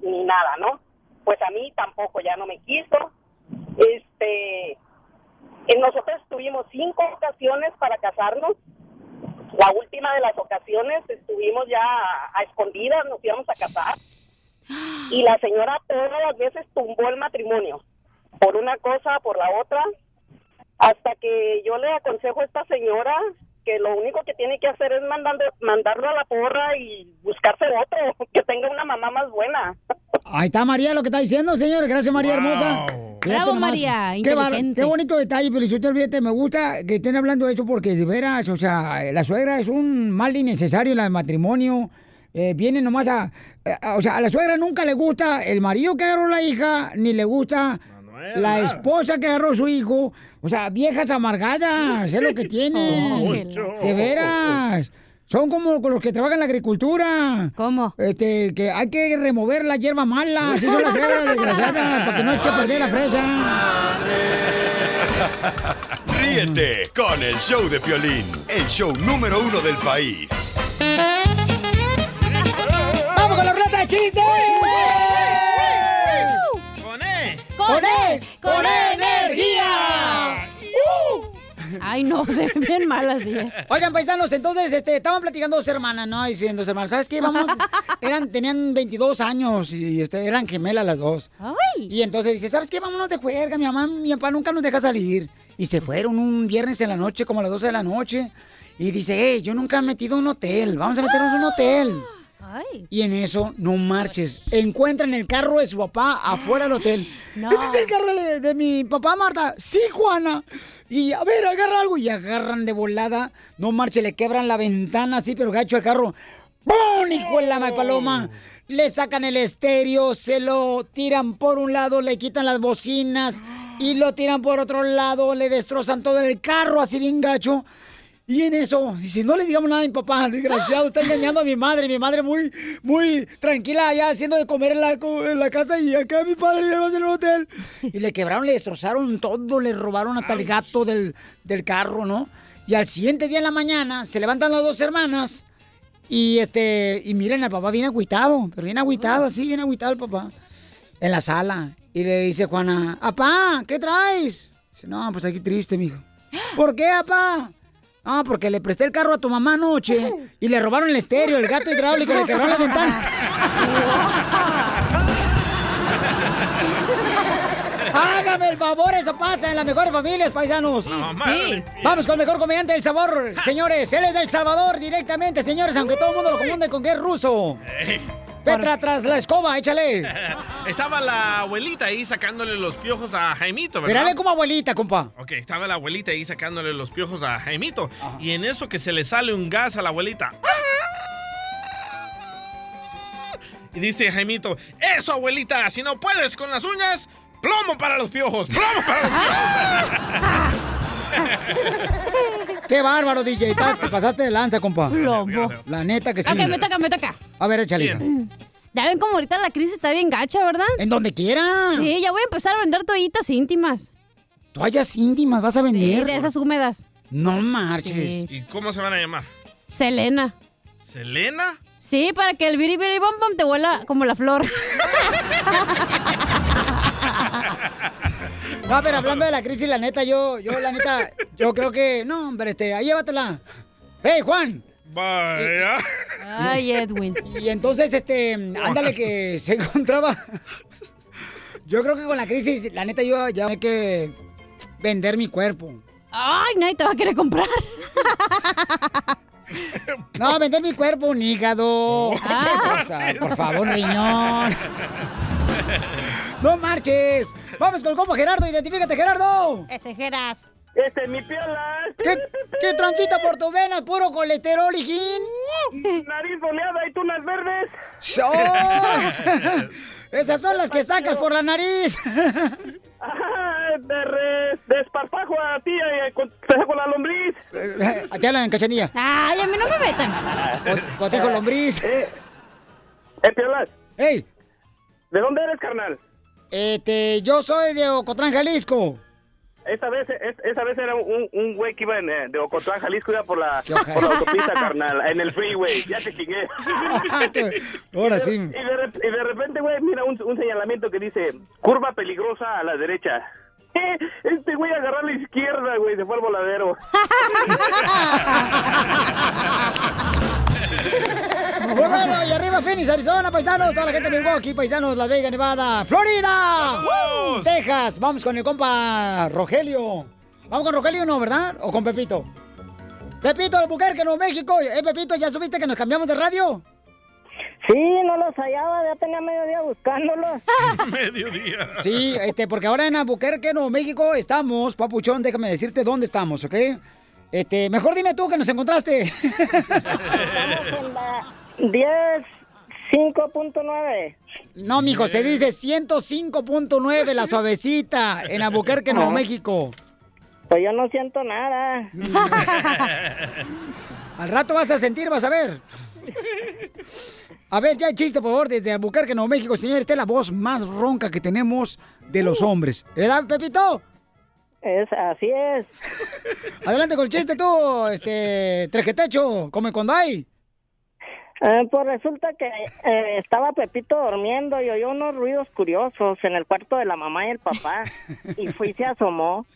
ni, nada, ¿no? Pues a mí tampoco, ya no me quiso. Este, nosotros tuvimos cinco ocasiones para casarnos. La última de las ocasiones estuvimos ya a, a escondidas, nos íbamos a casar. Y la señora todas las veces tumbó el matrimonio. Por una cosa, por la otra. Hasta que yo le aconsejo a esta señora que lo único que tiene que hacer es mandando, mandarlo a la porra y buscarse otro, que tenga una mamá más buena. Ahí está María lo que está diciendo, señor. Gracias, María hermosa. Bravo, nomás. María, Qué, inteligente. qué bonito detalle, pero si te olvídate, me gusta que estén hablando de eso porque de veras, o sea, la suegra es un mal innecesario en el matrimonio. Eh, viene nomás a, a- O sea, a la suegra nunca le gusta el marido que agarró la hija, ni le gusta la esposa que agarró su hijo. O sea, viejas amargadas, es lo que tienen. De veras. Son como con los que trabajan en la agricultura. ¿Cómo? Este, que hay que remover la hierba mala. Así son las suegras desgraciadas, para que no eche a perder la fresa. Ríete con el show de Piolín, el show número uno del país. ¡Vamos con la ruleta de chistes! ¡Con E! ¡Con E! ¡Con E Ay, no, se ven bien malas, sí. Oigan, paisanos, entonces, este, estaban platicando dos hermanas, ¿no? Diciendo dos hermanas, ¿sabes qué? Vamos, eran, tenían 22 años y este, eran gemelas las dos. Y entonces dice, ¿sabes qué? Vámonos de juerga, mi mamá, mi papá nunca nos deja salir. Y se fueron un viernes en la noche, como a las 12 de la noche. Y dice, hey, yo nunca he metido un hotel, vamos a meternos en un hotel. Ay. Y en eso, no marches. Encuentran el carro de su papá afuera del hotel. No. ¿Ese es el carro de, de mi papá, Marta? Sí, Juana. Y a ver, agarra algo. Y agarran de volada. No marche, le quebran la ventana así, pero gacho el carro. ¡Pum! Hijo de la ma- paloma. Le sacan el estéreo, se lo tiran por un lado, le quitan las bocinas. y lo tiran por otro lado, le destrozan todo el carro así bien gacho. Y en eso, dice, no le digamos nada a mi papá, desgraciado, está engañando a mi madre, mi madre muy, muy tranquila allá haciendo de comer en la, en la casa y acá mi padre en el hotel. Y le quebraron, le destrozaron todo, le robaron hasta el gato del, del carro, ¿no? Y al siguiente día en la mañana se levantan las dos hermanas y este, y miren, el papá viene agüitado, pero viene agüitado, así, viene agüitado el papá, en la sala. Y le dice Juana, apá, ¿qué traes? Dice, no, pues aquí triste, mijo. ¿Por qué, apá? Ah, porque le presté el carro a tu mamá anoche y le robaron el estéreo, el gato hidráulico, le quebraron las ventanas. Hágame el favor, eso pasa en las mejores familias, paisanos. madre. Vamos con el mejor comediante del sabor, señores. Él es del Salvador directamente, señores, aunque todo el mundo lo confunde con que es ruso. Petra tras la escoba, échale. Estaba la abuelita ahí sacándole los piojos a Jaimito, ¿verdad? Mírale como abuelita, compa. Ok, estaba la abuelita ahí sacándole los piojos a Jaimito. Y en eso que se le sale un gas a la abuelita. Y dice Jaimito, eso abuelita, si no puedes con las uñas, plomo para los piojos, plomo para los piojos. Qué bárbaro, DJ. Te pasaste de lanza, compa. Lobo. La neta que sí. Ok, me toca, me toca. A ver, échale. Ya ven cómo ahorita la crisis está bien gacha, ¿verdad? En donde quiera. Sí, ya voy a empezar a vender toallitas íntimas. Toallas íntimas, ¿vas a Sí, vender? de esas húmedas. No marches. Sí. ¿Y cómo se van a llamar? Selena. ¿Selena? Sí, para que el biri biri bom bom te huela como la flor. No, pero hablando de la crisis, la neta, yo, yo, la neta, yo creo que. No, hombre, este, ahí llévatela. ¡Hey, Juan! Vaya. Ay, Edwin. Y entonces, este, ándale que se encontraba. Yo creo que con la crisis, la neta, yo ya hay que vender mi cuerpo. Ay, nadie te va a querer comprar. No, vender mi cuerpo, un hígado. Ah. O sea, por favor, riñón. No marches. Vamos con el combo Gerardo, identifícate, Gerardo. Ese Geras. Este es mi piola. ¿Qué, qué transita por tu vena? Puro colesterol, hijín. Nariz boleada y tunas verdes. ¡Oh! Esas son las que sacas por la nariz. Ah, de re- desparpajo a ti eh, con, te saco la lombriz. Te hablan en cachanilla. Ay, a mí no me metan. Cotejo lombriz. Eh, eh, piolas. ¡Ey! ¿De dónde eres, carnal? Este, yo soy de Ocotlán, Jalisco. Esa vez, es- esa vez era un, un güey que iba en, eh, de Ocotlán, Jalisco, iba por la, por la autopista, carnal, en el freeway. Ya te chingué. Ahora sí. Y de, rep- y de repente, güey, mira un, un señalamiento que dice, curva peligrosa a la derecha. Este güey agarró a la izquierda, güey, se fue al voladero. Muy bueno, y arriba Phoenix, Arizona, paisanos, toda la gente de Milwaukee, paisanos, Las Vegas, Nevada, Florida. Texas. Vamos con el compa Rogelio. Vamos con Rogelio, ¿no, verdad? ¿O con Pepito? Pepito, Albuquerque, Nuevo México. Eh, Pepito, ¿ya subiste que nos cambiamos de radio? Sí, no los hallaba, ya tenía medio día buscándolos. Mediodía. Sí, este, porque ahora en Albuquerque, Nuevo México, estamos, papuchón, déjame decirte dónde estamos, ¿ok? Este, mejor dime tú que nos encontraste. En la 10, 5.9. No, mijo, se dice 105.9, la suavecita, en Albuquerque, Nuevo México. Pues yo no siento nada. Al rato vas a sentir, vas a ver. A ver, ya el chiste, por favor, desde Albuquerque, Nuevo México, señor. Esta es la voz más ronca que tenemos de los hombres. ¿Verdad, Pepito? Es, así es. Adelante con el chiste tú, este, trejetecho, come cuando hay. Eh, pues resulta que eh, estaba Pepito durmiendo y oyó unos ruidos curiosos en el cuarto de la mamá y el papá. Y fue y se asomó.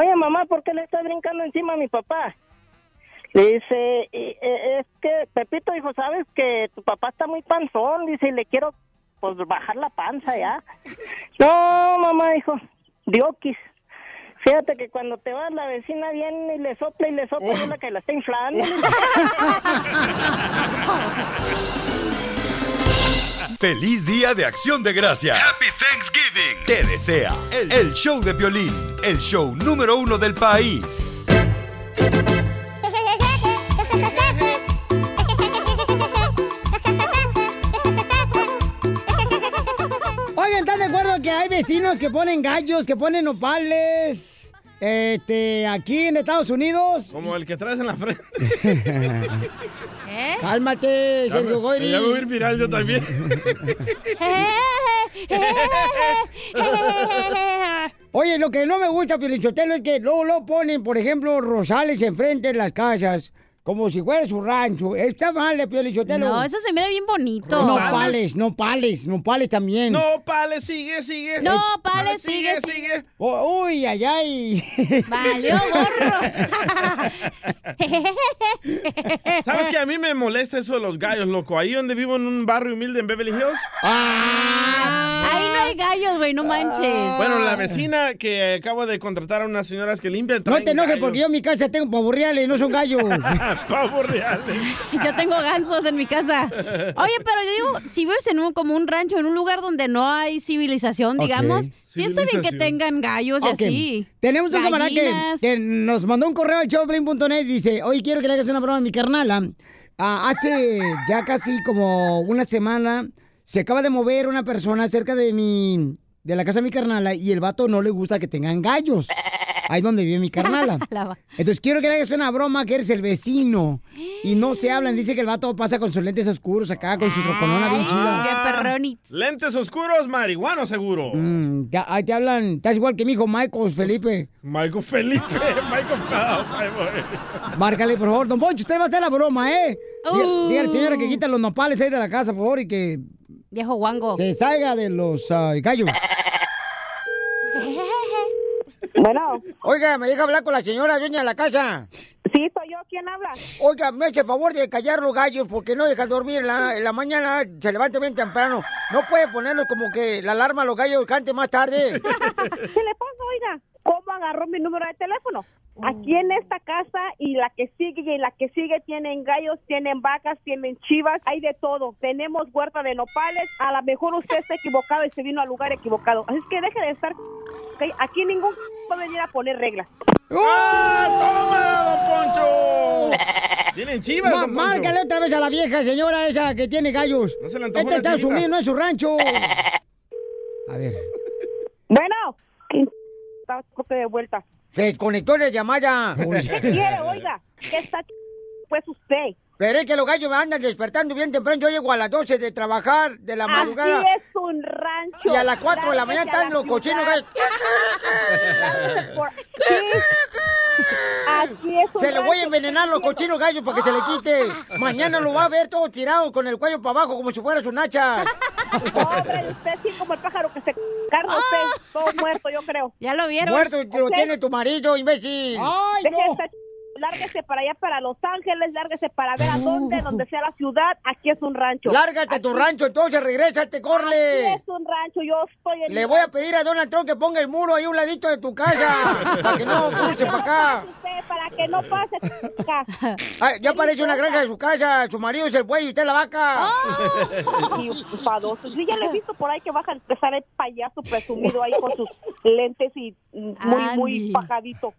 Oye, mamá, ¿por qué le estás brincando encima a mi papá? Le dice, "Y, eh, es que Pepito dijo, ¿sabes que tu papá está muy panzón? Dice, y le quiero pues bajar la panza ya. No, mamá, dijo, dioquis. Fíjate que cuando te vas la vecina viene y le sopla y le sopla y es la que la está inflando. Feliz Día de Acción de Gracias. Happy Thanksgiving. Te desea el, el show de violín, el show número uno del país. Oigan, ¿están de acuerdo que hay vecinos que ponen gallos, que ponen nopales. Este, aquí en Estados Unidos. Como el que traes en la frente. ¿Eh? Cálmate, Sergio Goyri. ya voy a ir viral yo también. Oye, lo que no me gusta, Piolichotelo, es que luego lo ponen, por ejemplo, rosales enfrente de las casas, como si fuera su rancho. Está mal, eh, Piolichotelo. No, eso se mira bien bonito. No pales, no pales, no pales también. No, pale, sigue, sigue. No, pale, sigue, sigue. Oh, uy, ay, ay. Valió gorro. ¿Sabes que a mí me molesta eso de los gallos, loco? Ahí donde vivo en un barrio humilde en Beverly Hills. Ahí no hay gallos, güey, no manches. Bueno, la vecina que acabo de contratar a unas señoras que limpian. No te enojes porque yo en mi casa tengo pavo reales, no son gallos. Pavos reales. Yo tengo gansos en mi casa. Oye, pero yo digo, si vives en un como un rancho, en un lugar donde no hay civilización, digamos, sí está bien que tengan gallos y Ok. así. Tenemos un camarada que, nos mandó un correo al showplane.net dice, oye, quiero que le hagas una broma a mi carnala. Ah, hace ya casi como una semana se acaba de mover una persona cerca de mi de la casa de mi carnala y el vato no le gusta que tengan gallos. Ahí donde vive mi carnala. Entonces quiero que le hagas una broma que eres el vecino. Y no se hablan. Dice que el vato pasa con sus lentes oscuros acá, con su troconona bien chida. Lentes oscuros, marihuano seguro. Mm, ya- ahí te hablan, estás igual que mi hijo Michael Felipe. Michael Felipe, Michael Phelps. Márcale, por favor. Don Poncho, usted va a hacer la broma, ¿eh? Diga- Uh. La señora que quita los nopales ahí de la casa, por favor, y que... Viejo guango. Se salga de los ah, gallos. Bueno. Oiga, me deja hablar con la señora dueña de la casa. Sí, soy yo. ¿Quién habla? Oiga, me hace favor de callar los gallos porque no dejan dormir en la, en la mañana, se levanta bien temprano. No puede ponerlos como que la alarma a los gallos cante más tarde. ¿Qué le pasa, oiga? ¿Cómo agarró mi número de teléfono? Aquí en esta casa y la que sigue y la que sigue tienen gallos, tienen vacas, tienen chivas, hay de todo. Tenemos huerta de nopales. A lo mejor usted está equivocado y se vino al lugar equivocado. Así es que deje de estar. Aquí ningún va a venir a poner reglas. ¡Ah, toma, don Poncho! Tienen chivas, Ma- don Poncho. márcale otra vez a la vieja señora esa que tiene gallos. No se le antojó este chivita. Unidos no es su rancho. A ver. Bueno. Está de vuelta. Se desconectó la llamada. ¿Qué quiere, oiga? ¿Qué está pues usted? Pero es que los gallos me andan despertando bien temprano. Yo llego a las 12 de trabajar de la madrugada. Aquí es un rancho. Y a las 4 de la mañana están los cochinos gallos. Lárguese por- Sí. Aquí es un Se le voy a rancho, envenenar los cochinos gallos para que se le quite. Mañana lo va a ver todo tirado con el cuello para abajo como si fuera su nacha. Pobre, usted sí como el pájaro que se carga usted, todo muerto, yo creo. Ya lo Muerto lo tiene tu marido, imbécil. Deje de estar ch- Lárguese para allá, para Los Ángeles, lárguese para ver a dónde, donde sea la ciudad. Aquí es un rancho. Lárgate tu rancho, entonces regrésate, corle. Aquí es un rancho, yo estoy en... Le voy a pedir a Donald Trump que ponga el muro ahí a un ladito de tu casa. para que no cruce para acá. Para que no pase acá. Ay, ya parece una granja de su casa. Su marido es el buey y usted la vaca. Y enfadosos. Yo ya le he visto por ahí que baja a empezar el payaso presumido ahí con sus lentes y muy, muy Andy. pajadito.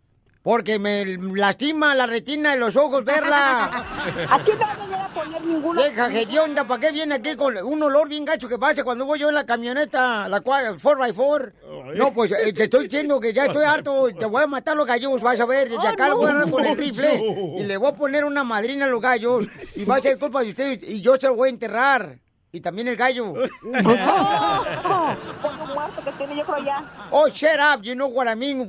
Porque me lastima la retina de los ojos verla. Aquí no va a poner ninguno. Deja, hedionda, ¿para qué viene aquí con un olor bien gacho que pasa cuando voy yo en la camioneta, la 4x4? No, pues eh, te estoy diciendo que ya estoy harto, te voy a matar los gallos, vas a ver, desde acá lo voy a agarrar con el rifle y le voy a poner una madrina a los gallos y va a ser culpa de ustedes y yo se lo voy a enterrar. Y también el gallo. Ya. Oh, shut up, you know what I mean,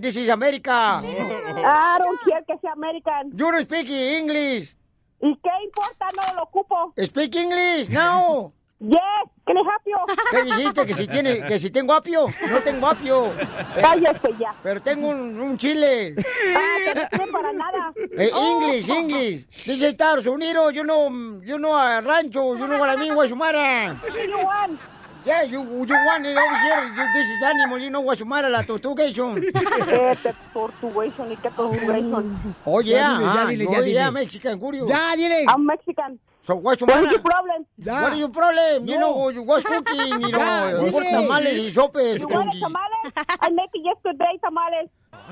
this is America. I don't care que sea American. You don't speak English. ¿Y qué importa? No lo ocupo. Speak English, no. Yes, I help you? ¿Qué dijiste? ¿Que si, tiene, que si tengo apio? No tengo apio. Cállese ya. Pero tengo un, un chile. Ah, que no sirve para nada. Eh, English, English. Dice Estados Unidos, yo no, yo no a rancho, yo no para mí, Guasumara. You want? Yeah, you, you want it over here. You, this is animal, you know Guasumara, la tortugation. Eh, te tortugation y qué tortugation. Oh, yeah. Ya dile, ya ah, dile, ya dile. yeah, Mexican, curio. Ya, dile. I'm Mexican. So, What Guasumara. is your problem? What is your problem? You know, you was cooking, you know, dile. por tamales y sopes. You want tamales? I make it yesterday tamales.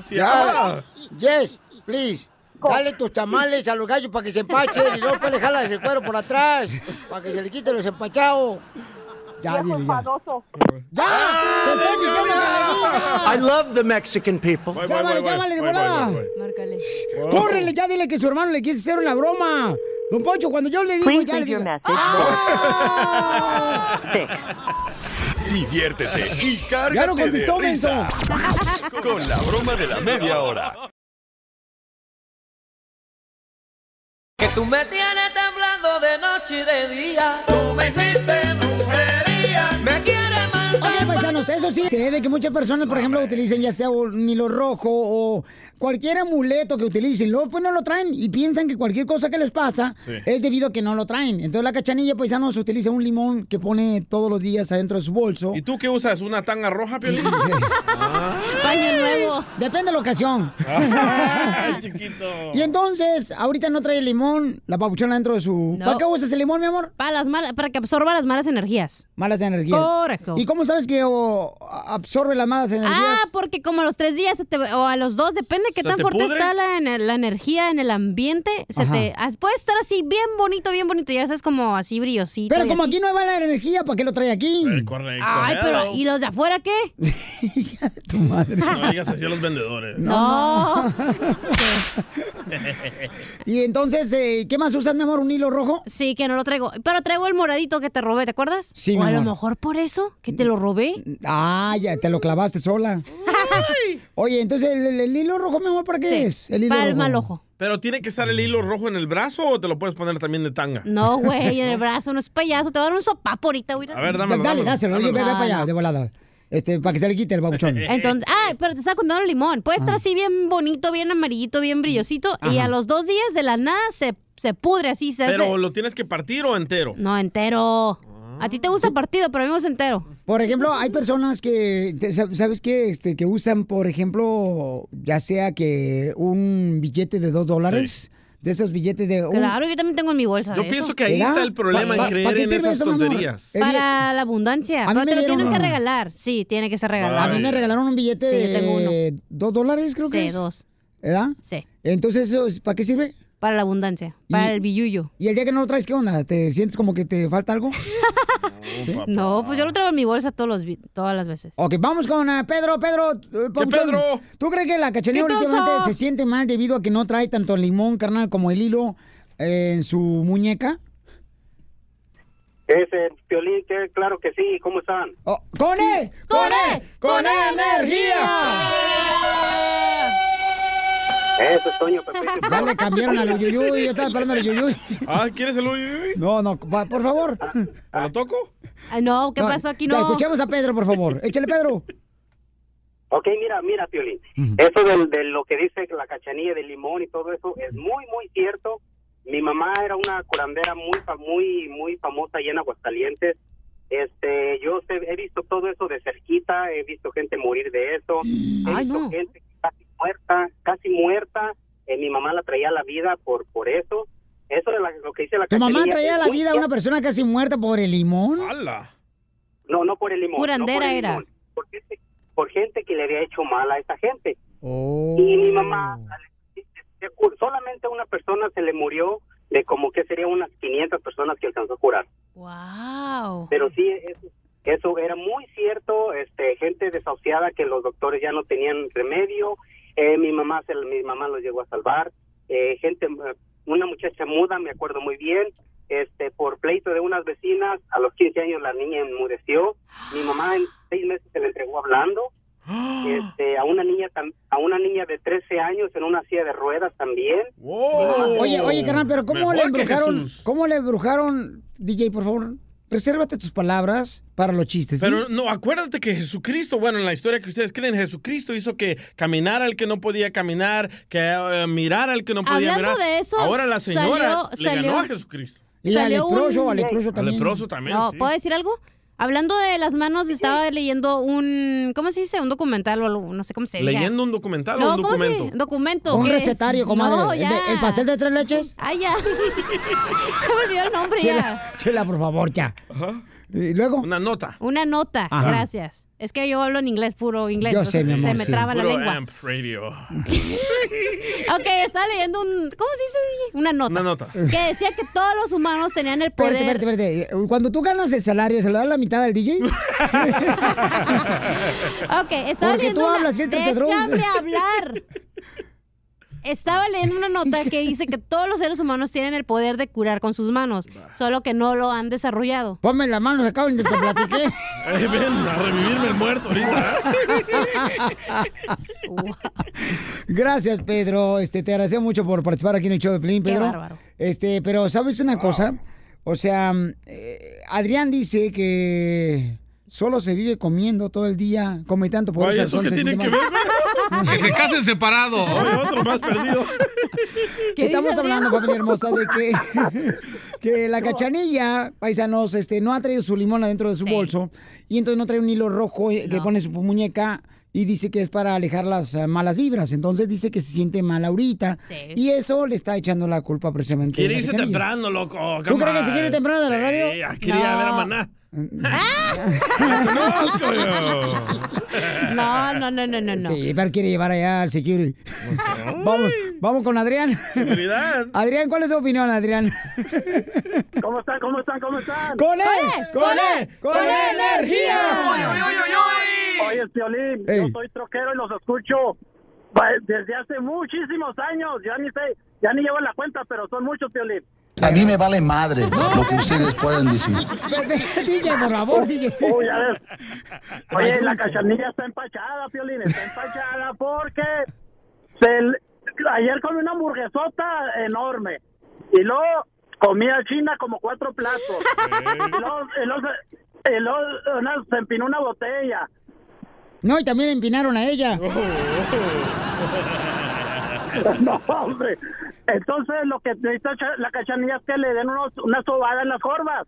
Ya. Yes, please. Dale tus tamales a los gallos para que se empachen y luego le jalas el cuero por atrás para que se le quite los empachados. Ya, dile, ya. ¡Ya! ¡Te estoy diciendo que le I love the Mexican people. Llámale, llámale de volada. Márcale. Córrele, ya dile que su hermano le quiere hacer una broma. Don Poncho, cuando yo le digo, Please ya le digo. message. Diviértete y Ya no cárgate de risas con la broma de la media hora. Que tú me tienes temblando de noche y de día. Tú me hiciste brujería. Me quieres matar. Oye, paisanos, eso sí, sé de que muchas personas, por ejemplo, utilicen ya sea un hilo rojo o cualquier amuleto que utilicen, luego pues no lo traen y piensan que cualquier cosa que les pasa Sí. es debido a que no lo traen. Entonces la cachanilla, paisanos, utiliza un limón que pone todos los días adentro de su bolso. ¿Y tú qué usas? ¿Una tanga roja, Piolín? Paño nuevo. Depende de la ocasión. Ay, chiquito. Y entonces, ahorita no trae limón, la papuchona dentro de su... No. ¿Para qué usas el limón, mi amor? Para, las malas, para que absorba las malas energías. Malas energías. Correcto. ¿Y cómo sabes que absorbe las malas energías? Ah, porque como a los tres días se te- o a los dos, depende de qué ¿Se tan te fuerte pudre? está la, ener- la energía en el ambiente, se Ajá. te puede estar así bien bonito, bien bonito, ya sabes como así brillosito. Pero como así. aquí no hay mala energía, ¿para qué lo trae aquí? Correcto. Ay, pero ¿y los de afuera qué? tu madre. No digas así a los vendedores. No. Y entonces, eh, ¿qué más usas, mi amor? ¿Un hilo rojo? Sí, que no lo traigo. Pero traigo el moradito que te robé, ¿te acuerdas? Sí, O mi a lo mejor por eso, que te lo robé. Ah, ya, te lo clavaste sola. Oye, entonces, ¿el, el- el hilo rojo, mi amor, para qué Sí, es? El hilo para el mal ojo. ¿Pero tiene que estar el hilo rojo en el brazo o te lo puedes poner también de tanga? No, güey, en el brazo, no es payaso. Te voy a dar un sopapo ahorita, güey. A ver, dámelo, Dale, dámelo, dáselo, oye, ve, ve para allá, de volada. Este, para que se le quite el babuchón. Entonces, ah, pero te estaba contando el limón. Puede estar así bien bonito, bien amarillito, bien brillosito. Y a los dos días de la nada se, se pudre así, se ¿Pero hace. lo tienes que partir o entero? No, entero. A ti te gusta partido, pero a mí me gusta entero. Por ejemplo, hay personas que, ¿sabes qué? Este, que usan, por ejemplo, ya sea que un billete de dos dólares, de esos billetes de... un- Claro, yo también tengo en mi bolsa. Yo de pienso eso. que ahí ¿Verdad? está el problema en creer ¿para qué en esas eso, tonterías. El Para la abundancia. A mí Pero me te lo tienen que regalar. Sí, tiene que ser A regalado. mí me regalaron un billete Sí, yo tengo uno. de dos dólares, creo que Sí, es. dos. ¿Verdad? Sí. Entonces, ¿eso es- ¿para qué sirve? Para la abundancia. Para Y- el billuyo. ¿Y el día que no lo traes, qué onda? ¿Te sientes como que te falta algo? No, pues yo lo traigo en mi bolsa todos los, todas las veces. Ok, vamos con eh, Pedro. Pedro, eh, Papuchón, Pedro? ¿tú crees que la cachanilla ¿Qué últimamente se siente mal debido a que no trae tanto el limón, carnal, como el hilo eh, en su muñeca? Ese Piolín, que claro que sí, ¿cómo están? Oh, ¡Con él! ¡Con él! ¡Con energía! Eso es Toño Pepito. Ya le cambiaron al Uyuyuy, yo estaba esperando al Uyuyuy. Ah, ¿quieres el uyuyuy? No, no, pa- por favor. ¿Te lo toco? Ay, no, ¿qué pasó aquí? No. escuchemos a Pedro, por favor. Échale, Pedro. Ok, mira, mira, Piolín. Eso del- de, lo que dice la cachanilla de limón y todo eso es muy, muy cierto. Mi mamá era una curandera muy, muy, muy famosa allá en Aguascalientes. Este, yo sé- he visto todo eso de cerquita, he visto gente morir de eso, he Ay, visto no. gente muerta, casi muerta. Eh, mi mamá la traía a la vida por, por eso. Eso es la- lo que dice la ¿Tu mamá traía a la vida a una persona casi muerta por el limón? No, no por el limón. no por Curandera era. limón, Por gente, por gente que le había hecho mal a esa gente. Oh. Y mi mamá, solamente a una persona se le murió de como que serían unas 500 personas que alcanzó a curar. Wow. Pero sí, eso, eso era muy cierto, este, gente desahuciada que los doctores ya no tenían remedio. Eh, mi mamá se, mi mamá los llegó a salvar. Eh, gente, eh, una muchacha muda, me acuerdo muy bien, este, por pleito de unas vecinas, a los 15 años la niña enmudeció. Mi mamá en seis meses se le entregó hablando. Este, a una niña a una niña de 13 años en una silla de ruedas también. Oye, oye, carnal, pero ¿cómo Mejor le que embrujaron? ¿Cómo le embrujaron, DJ, por favor? Resérvate tus palabras para los chistes, ¿sí? Pero no, acuérdate que Jesucristo, bueno, en la historia que ustedes creen, Jesucristo hizo que caminara el que no podía caminar, que eh, mirara al que no podía Hablando mirar. de eso, Ahora la señora salió- le salió- ganó a Jesucristo. Y al Salió leproso, un- al leproso Al también. leproso también, No, sí. ¿puedo decir algo? Hablando de las manos, estaba leyendo un, ¿cómo se dice? Un documental o algo, no sé cómo se dice. ¿Leyendo un documental No, o un ¿cómo se documento? Documento. Un recetario, comadre. No, ¿El, ya. el pastel de tres leches? Ay, ya. se me olvidó el nombre ya. Chela, chela, por favor, ya. ¿Y luego? Una nota. Una nota, Ajá. gracias. Es que yo hablo en inglés, puro inglés, Yo sé, entonces mi amor, se me sí. traba la Puro lengua. amp radio. Ok, estaba leyendo un... ¿Cómo se dice? Una nota. Una nota. Que decía que todos los humanos tenían el poder... Espérate, espérate, espérate. Cuando tú ganas el salario, ¿se lo da la mitad al DJ? Ok, estaba Porque leyendo tú una... hablas Déjame hablar. Estaba leyendo una nota que dice que todos los seres humanos tienen el poder de curar con sus manos, solo que no lo han desarrollado. Ponme las manos acá donde te platiqué. Eh, ven a revivirme el muerto ahorita. Gracias, Pedro. Este, te agradezco mucho por participar aquí en el show de Pelín, Qué Pedro. bárbaro. Este, pero ¿sabes una cosa? O sea, eh, Adrián dice que solo se vive comiendo todo el día, come tanto por Vaya, eso. ¿eso qué tiene que mal. Que se casen separados. otro más perdido. Estamos dice hablando, familia hermosa, de que, que la cachanilla, paisanos, este, no ha traído su limón adentro de su bolso y entonces no trae un hilo rojo eh, que pone su muñeca y dice que es para alejar las eh, malas vibras. Entonces dice que se siente mal ahorita y eso le está echando la culpa precisamente. Quiere irse temprano, loco. ¿Tú crees que se quiere temprano de la radio? quería No. ver a Maná. No, no, no, no, no, no. Sí, pero quiere llevar allá al security. vamos, vamos con Adrián. Adrián, ¿cuál es tu opinión, Adrián? ¿Cómo están? ¿Cómo están? ¿Cómo están? ¡Con él! ¡Con él! ¡Con energía! Oye, Piolín, yo soy troquero y los escucho va- desde hace muchísimos años. Ya ni sé, ya ni llevo la cuenta, pero son muchos, Piolín. A mí me vale madre lo que ustedes puedan decir. DJ, por favor, DJ. Oye, la cachanilla está empachada, Piolín, está empachada porque se ayer comí una hamburguesota enorme y luego comía china como cuatro platos. y luego, y luego se- y luego una- se empinó una botella. No, y también empinaron a ella. no, hombre. Entonces, lo que necesita la cachanilla es que le den unos, una sobada en las corvas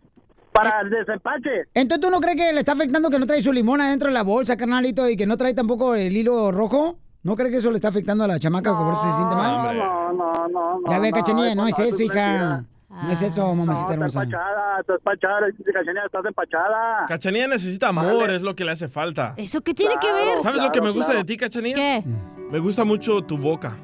para el desempache. Entonces, ¿tú no crees que le está afectando que no trae su limón adentro de la bolsa, carnalito, y que no trae tampoco el hilo rojo? ¿No crees que eso le está afectando a la chamaca que por eso se siente mal? No, no, no, no. Ya ve, no, cachanilla, no es eso eso, hija. mentira. No es eso, mamacita No, está hermosa. empachada, está empachada, cachanilla, estás empachada. Cachanilla necesita amor, es lo que le hace falta. ¿Eso qué tiene que ver? ¿Sabes lo que me claro, gusta claro. de ti, Cachanilla? ¿Qué? Me gusta mucho tu boca.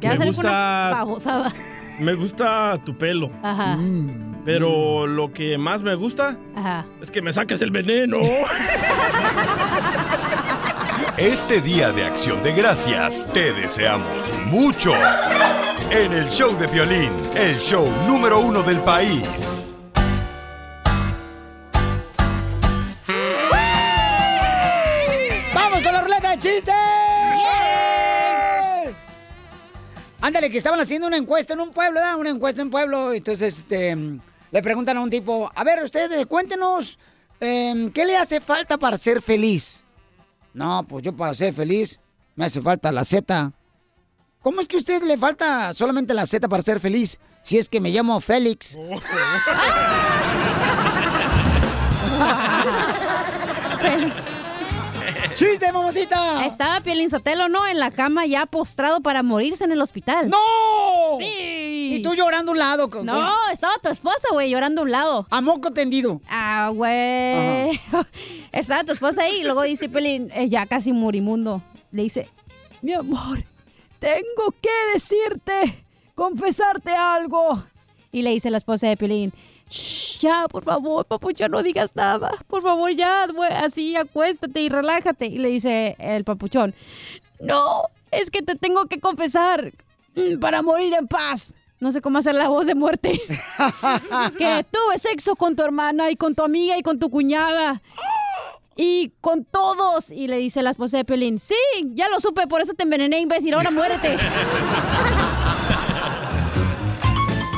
¿Qué va a Me una gusta- babosada? Me gusta tu pelo. Ajá. Mm. Pero lo que más me gusta Ajá. es que me saques el veneno. Este día de acción de gracias te deseamos mucho. En el show de violín, el show número uno del país. ¡Vamos con la ruleta de chistes! Ándale, que estaban haciendo una encuesta en un pueblo, ¿verdad? Una encuesta en un pueblo. Entonces, este, le preguntan a un tipo, a ver, ustedes, cuéntenos, em, ¿qué le hace falta para ser feliz? No, pues yo para ser feliz me hace falta la Z. ¿Cómo es que a usted le falta solamente la Z para ser feliz? Si es que me llamo Félix. Félix. ¡Chiste, mamacita! Estaba Piolín Sotelo, ¿no? En la cama ya postrado para morirse en el hospital. ¡No! Sí. Y tú llorando a un lado. con- No, estaba tu esposa, güey, llorando a un lado. A moco tendido. Ah, güey. Estaba tu esposa ahí y luego dice Piolín, eh, ya casi morimundo. Le dice, mi amor, tengo que decirte, confesarte algo. Y le dice la esposa de Piolín, "Shh, ya, por favor, papuchón, no digas nada. Por favor, ya, así, acuéstate y relájate. Y le dice el papuchón, no, es que te tengo que confesar mm, para morir en paz. No sé cómo hacer la voz de muerte. que tuve sexo con tu hermana y con tu amiga y con tu cuñada. Y con todos. Y le dice la esposa de Pelín, sí, ya lo supe, por eso te envenené, imbécil, ahora muérete.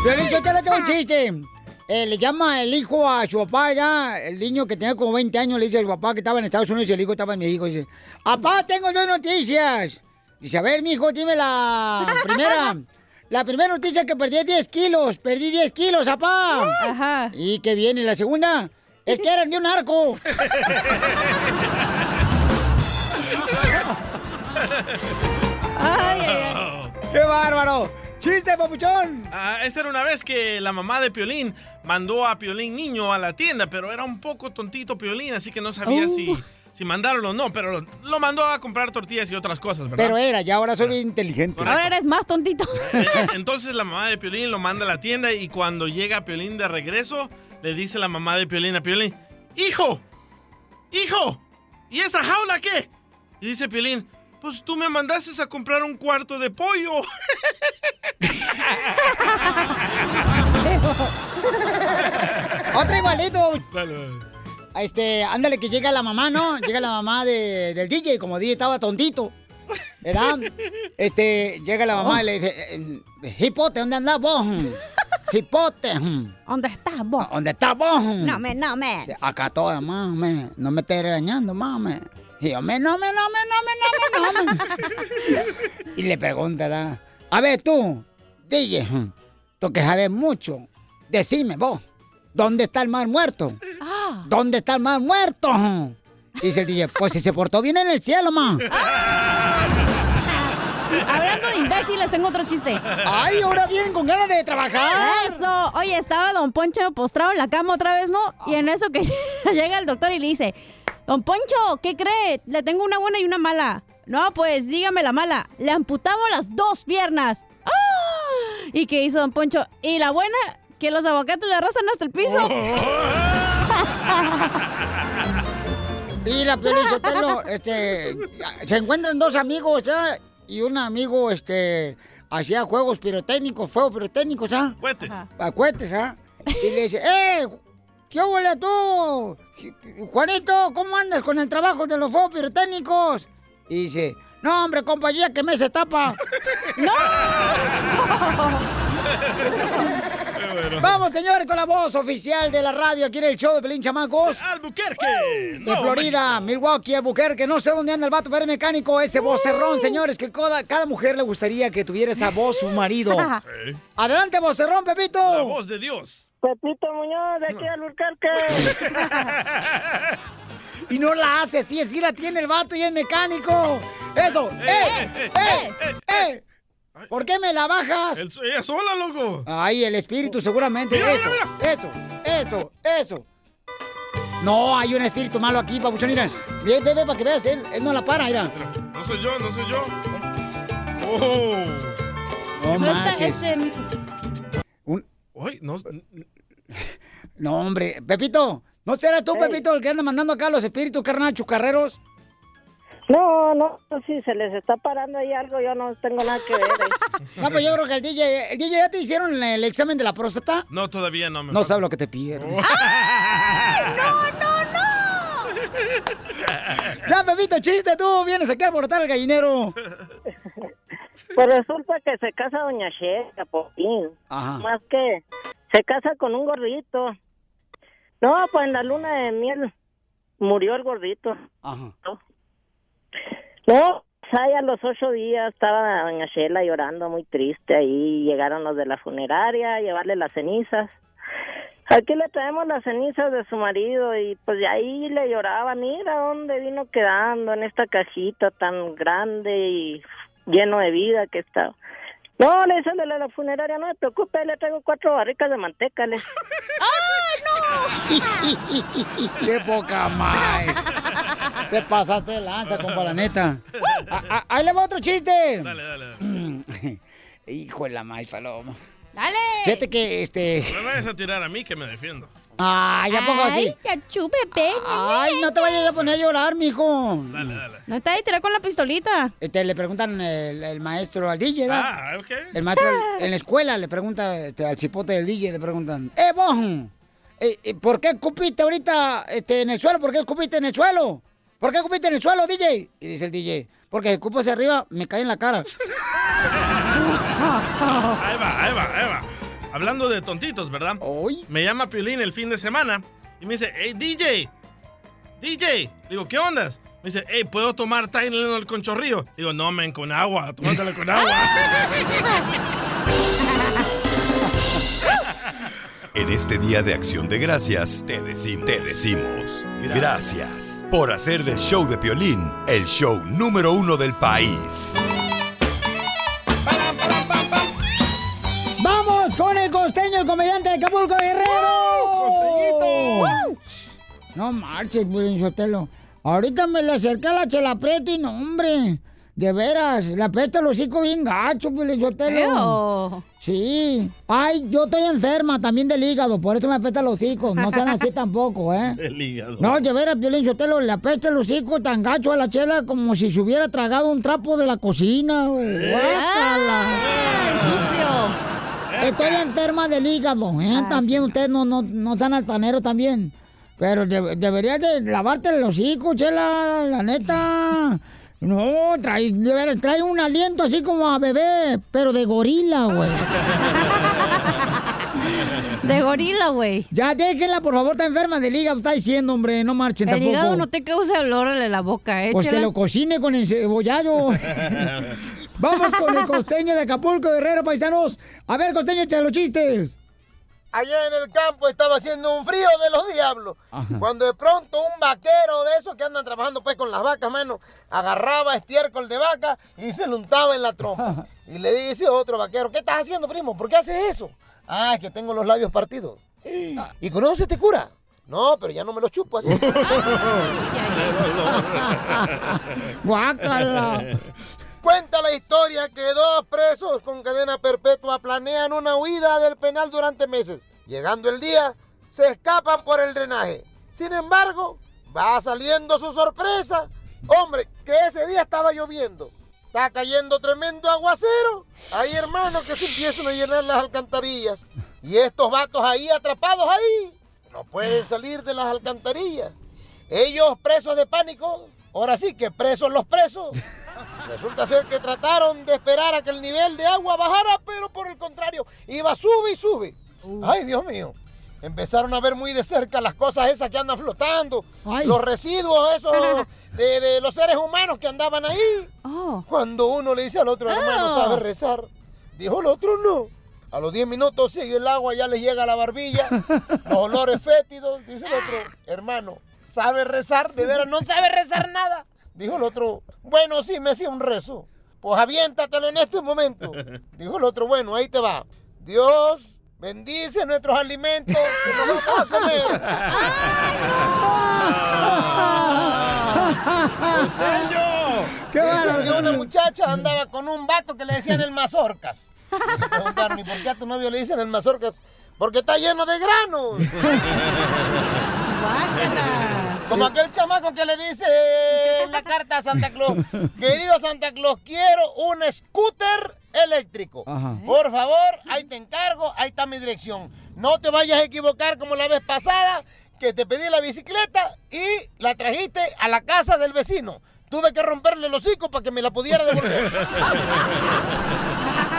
Violín, yo te le tengo un chiste. Eh, le llama el hijo a su papá ya, el niño que tenía como 20 años, le dice al papá que estaba en Estados Unidos y el hijo estaba en México. Dice, papá, tengo dos noticias. Dice, a ver, mijo, dime la primera. La primera noticia es que perdí 10 kilos. Perdí 10 kilos, papá. Ajá. ¿Y qué viene? La segunda es que eran de un arco. Ay, ay, ay. ¡Qué bárbaro! ¡Chiste, papuchón! Ah, esta era una vez que la mamá de Piolín mandó a Piolín niño a la tienda, pero era un poco tontito Piolín, así que no sabía Uh. si, si mandaron o no, pero lo, lo mandó a comprar tortillas y otras cosas, ¿verdad? Pero era, ya ahora soy bien inteligente. Ahora eres más tontito. Eh, Entonces la mamá de Piolín lo manda a la tienda y cuando llega Piolín de regreso, le dice la mamá de Piolín a Piolín, ¡Hijo! ¡Hijo! ¿Y esa jaula qué? Y dice Piolín, pues tú me mandaste a comprar un cuarto de pollo. Otro igualito. Este, ándale que llega la mamá, ¿no? Llega la mamá de- del DJ, como DJ estaba tontito. ¿Verdad? Este, llega la mamá y le dice, eh, Hipote, ¿dónde andás vos? Hipote. ¿Dónde estás vos? ¿Dónde estás vos? No me, no me. Acá toda, mame. No me estés regañando, mame. Y yo, me, no me, no me, no me, no me, no me. y le pregunta, ¿verdad? A ver, tú, DJ, tú que sabes mucho, decime vos, ¿dónde está el mar muerto? ¿Dónde está el mar muerto? Dice el DJ, pues si se portó bien en el cielo, ma. Hablando de imbéciles, tengo otro chiste. Ay, ahora vienen con ganas de trabajar. Eso. Oye, estaba Don Poncho postrado en la cama otra vez, ¿no? Y en eso que llega el doctor y le dice, Don Poncho, ¿qué cree? Le tengo una buena y una mala. No, pues dígame la mala. Le amputamos las dos piernas. ¡Ah! ¿Y qué hizo Don Poncho? ¿Y la buena? Que los aguacates le arrasan hasta el piso. Y la Sotelo, este, se encuentran dos amigos, ¿ya? Y un amigo, este, hacía juegos pirotécnicos, fuegos pirotécnicos, ¿ah? Cohetes. A cohetes, ¿ah? Y le dice, ¡eh! ¿Qué huele tú? Juanito, ¿cómo andas con el trabajo de los fuegos pirotécnicos? Y dice, no, hombre, compañía, que me se tapa. ¡No! Vamos, señores, con la voz oficial de la radio aquí en el show de Pelín Chamacos. ¡Albuquerque! De Nuevo Florida, Milwaukee, Albuquerque, no sé dónde anda el vato, pero es mecánico, ese vocerrón, señores, que cada, cada mujer le gustaría que tuviera esa voz su marido. Sí. Adelante, vocerrón, Pepito. La voz de Dios. Pepito Muñoz, de aquí al Albuquerque. Y no la hace, sí, sí la tiene el vato y es mecánico. Eso, ¡eh! ¡eh! ¡eh! eh. ¿Por qué me la bajas? El- ella sola, loco. Ay, el espíritu seguramente. Mira, eso, mira, eso, eso, eso. No, hay un espíritu malo aquí, papuchón, mira. Ve, ve, ve, para que veas, él, él no la para, mira. No soy yo, no soy yo. Oh. No manches. Un- Uy, no. No, hombre, Pepito, ¿no serás tú, Pepito, el que anda mandando acá los espíritus carnal chucarreros? No, no, si se les está parando ahí algo, yo no tengo nada que ver. ahí. No, pues yo creo que el DJ, el DJ ya te hicieron el examen de la próstata. No, todavía no me No sabes lo que te pierdes. Ya, Pepito, chiste, tú vienes aquí a alborotar el gallinero. Pues resulta que se casa Doña Sheila, por fin. Ajá. Más que se casa con un gordito. No, pues en la luna de miel murió el gordito. Ajá. No, pues ahí a los ocho días estaba Doña Sheila llorando muy triste ahí. Llegaron los de la funeraria a llevarle las cenizas. Aquí le traemos las cenizas de su marido y pues de ahí le lloraba, mira dónde vino quedando en esta cajita tan grande y lleno de vida que estaba. No, le dice el de la funeraria, no me preocupe, le traigo cuatro barricas de manteca. Le... ¡Qué poca más! Te pasaste de lanza, compa, la neta. Ah, ah, ahí le va otro chiste. Dale, dale. dale. Hijo de la maíz, paloma. ¡Dale! Fíjate que, este... No me vayas a tirar a mí que me defiendo. Ay, ¿ya poco así? Ay. Ay, no te vayas a poner a llorar, mijo. Dale, dale. No está ahí, tira con la pistolita. Este, le preguntan el, el maestro al DJ, ¿verdad? Ah, ok. El maestro en la escuela le pregunta este, al cipote del DJ, le preguntan, ¡Eh, vos! eh, eh, ¿Por qué escupiste ahorita este, en el suelo? ¿Por qué escupiste en el suelo? ¿Por qué escupiste en el suelo, DJ? Y dice el DJ, porque si escupo hacia arriba, me cae en la cara. Ahí va, ahí va, ahí va. Hablando de tontitos, ¿verdad? Hoy. Me llama Piolín el fin de semana y me dice, hey, DJ, DJ. Digo, ¿qué ondas? Me dice, hey, ¿puedo tomar Tylenol con chorrillo? Digo, no, men, con agua, tómatelo con agua. En este día de acción de gracias, te decimos, te decimos gracias por hacer del show de Piolín el show número uno del país. de Acapulco, Guerrero. ¡Wow! No marches, Sotelo. Ahorita me le acerqué a la chela preto y no, hombre. De veras, la pesta los hocico bien gacho, Pilinchotelo. Sí. Ay, yo estoy enferma también del hígado, por eso me apesta los hocico. No sean así tampoco, ¿eh? El hígado. No, de veras, Pilinchotelo, le apesta los hocico tan gacho a la chela como si se hubiera tragado un trapo de la cocina, güey. Eh. ¡Guácala! Eh. Estoy enferma del hígado, ¿eh? también ustedes no, no, no están altaneros también. Pero de- deberías de lavarte el hocico, chela, la neta. No, trae, de trae un aliento así como a bebé, pero de gorila, güey. De gorila, güey. Ya déjenla, por favor, está enferma del hígado, está diciendo, hombre, no marchen El tampoco. hígado no te causa olor en la boca, ¿eh? Pues que lo cocine con el cebollado. Vamos con el costeño de Acapulco, Guerrero, paisanos. A ver, costeño, echa los chistes. Allá en el campo estaba haciendo un frío de los diablos. Cuando de pronto un vaquero de esos que andan trabajando pues con las vacas, mano, agarraba estiércol de vaca y se lo untaba en la trompa. Y le dice otro vaquero, ¿qué estás haciendo, primo? ¿Por qué haces eso? Ah, es que tengo los labios partidos. ¿Y con eso se te cura? No, pero ya no me los chupo así. Guácala. Cuenta la historia que dos presos con cadena perpetua planean una huida del penal durante meses. Llegando el día, se escapan por el drenaje. Sin embargo, va saliendo su sorpresa. Hombre, que ese día estaba lloviendo. Está cayendo tremendo aguacero. Hay hermanos que se empiezan a llenar las alcantarillas. Y estos vatos ahí atrapados ahí. No pueden salir de las alcantarillas. Ellos presos de pánico. Ahora sí que presos los presos. Resulta ser que trataron de esperar a que el nivel de agua bajara, pero por el contrario, iba sube y sube. Ay, Dios mío. Empezaron a ver muy de cerca las cosas esas que andan flotando, los residuos esos de, de los seres humanos que andaban ahí. Cuando uno le dice al otro hermano, ¿sabe rezar? Dijo el otro, no. A los 10 minutos sigue el agua, ya le llega a la barbilla, los olores fétidos. Dice el otro, hermano, ¿sabe rezar? De veras, no sabe rezar nada. Dijo el otro, bueno, sí, me hacía un rezo. Pues aviéntatelo en este momento. Dijo el otro, bueno, ahí te va. Dios bendice nuestros alimentos que nos vamos a comer. ¡Qué Dicen bárbaro! que una muchacha andaba con un vato que le decían el mazorcas. Y le preguntaron, ¿y por qué a tu novio le dicen el mazorcas? Porque está lleno de granos. Como aquel chamaco que le dice en la carta a Santa Claus, querido Santa Claus, quiero un scooter eléctrico. Ajá. Por favor, ahí te encargo, ahí está mi dirección. No te vayas a equivocar como la vez pasada, que te pedí la bicicleta y la trajiste a la casa del vecino. Tuve que romperle el hocico para que me la pudiera devolver.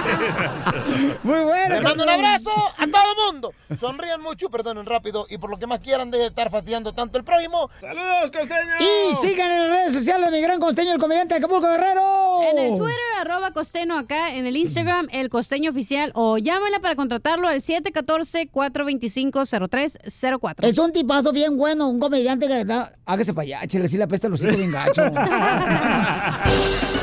Muy bueno. Les mando un abrazo a todo el mundo. Sonrían mucho, perdonen rápido y por lo que más quieran de estar fastidiando tanto el prójimo. ¡Saludos, costeño! Y sigan en las redes sociales mi gran costeño, el comediante de Acapulco Guerrero. En el Twitter, arroba costeño acá. En el Instagram, el costeño oficial. O llámenla para contratarlo al 714-425-0304. Es un tipazo bien bueno, un comediante que da... Hágase para allá, chile, sí le apesta los hijos bien gacho.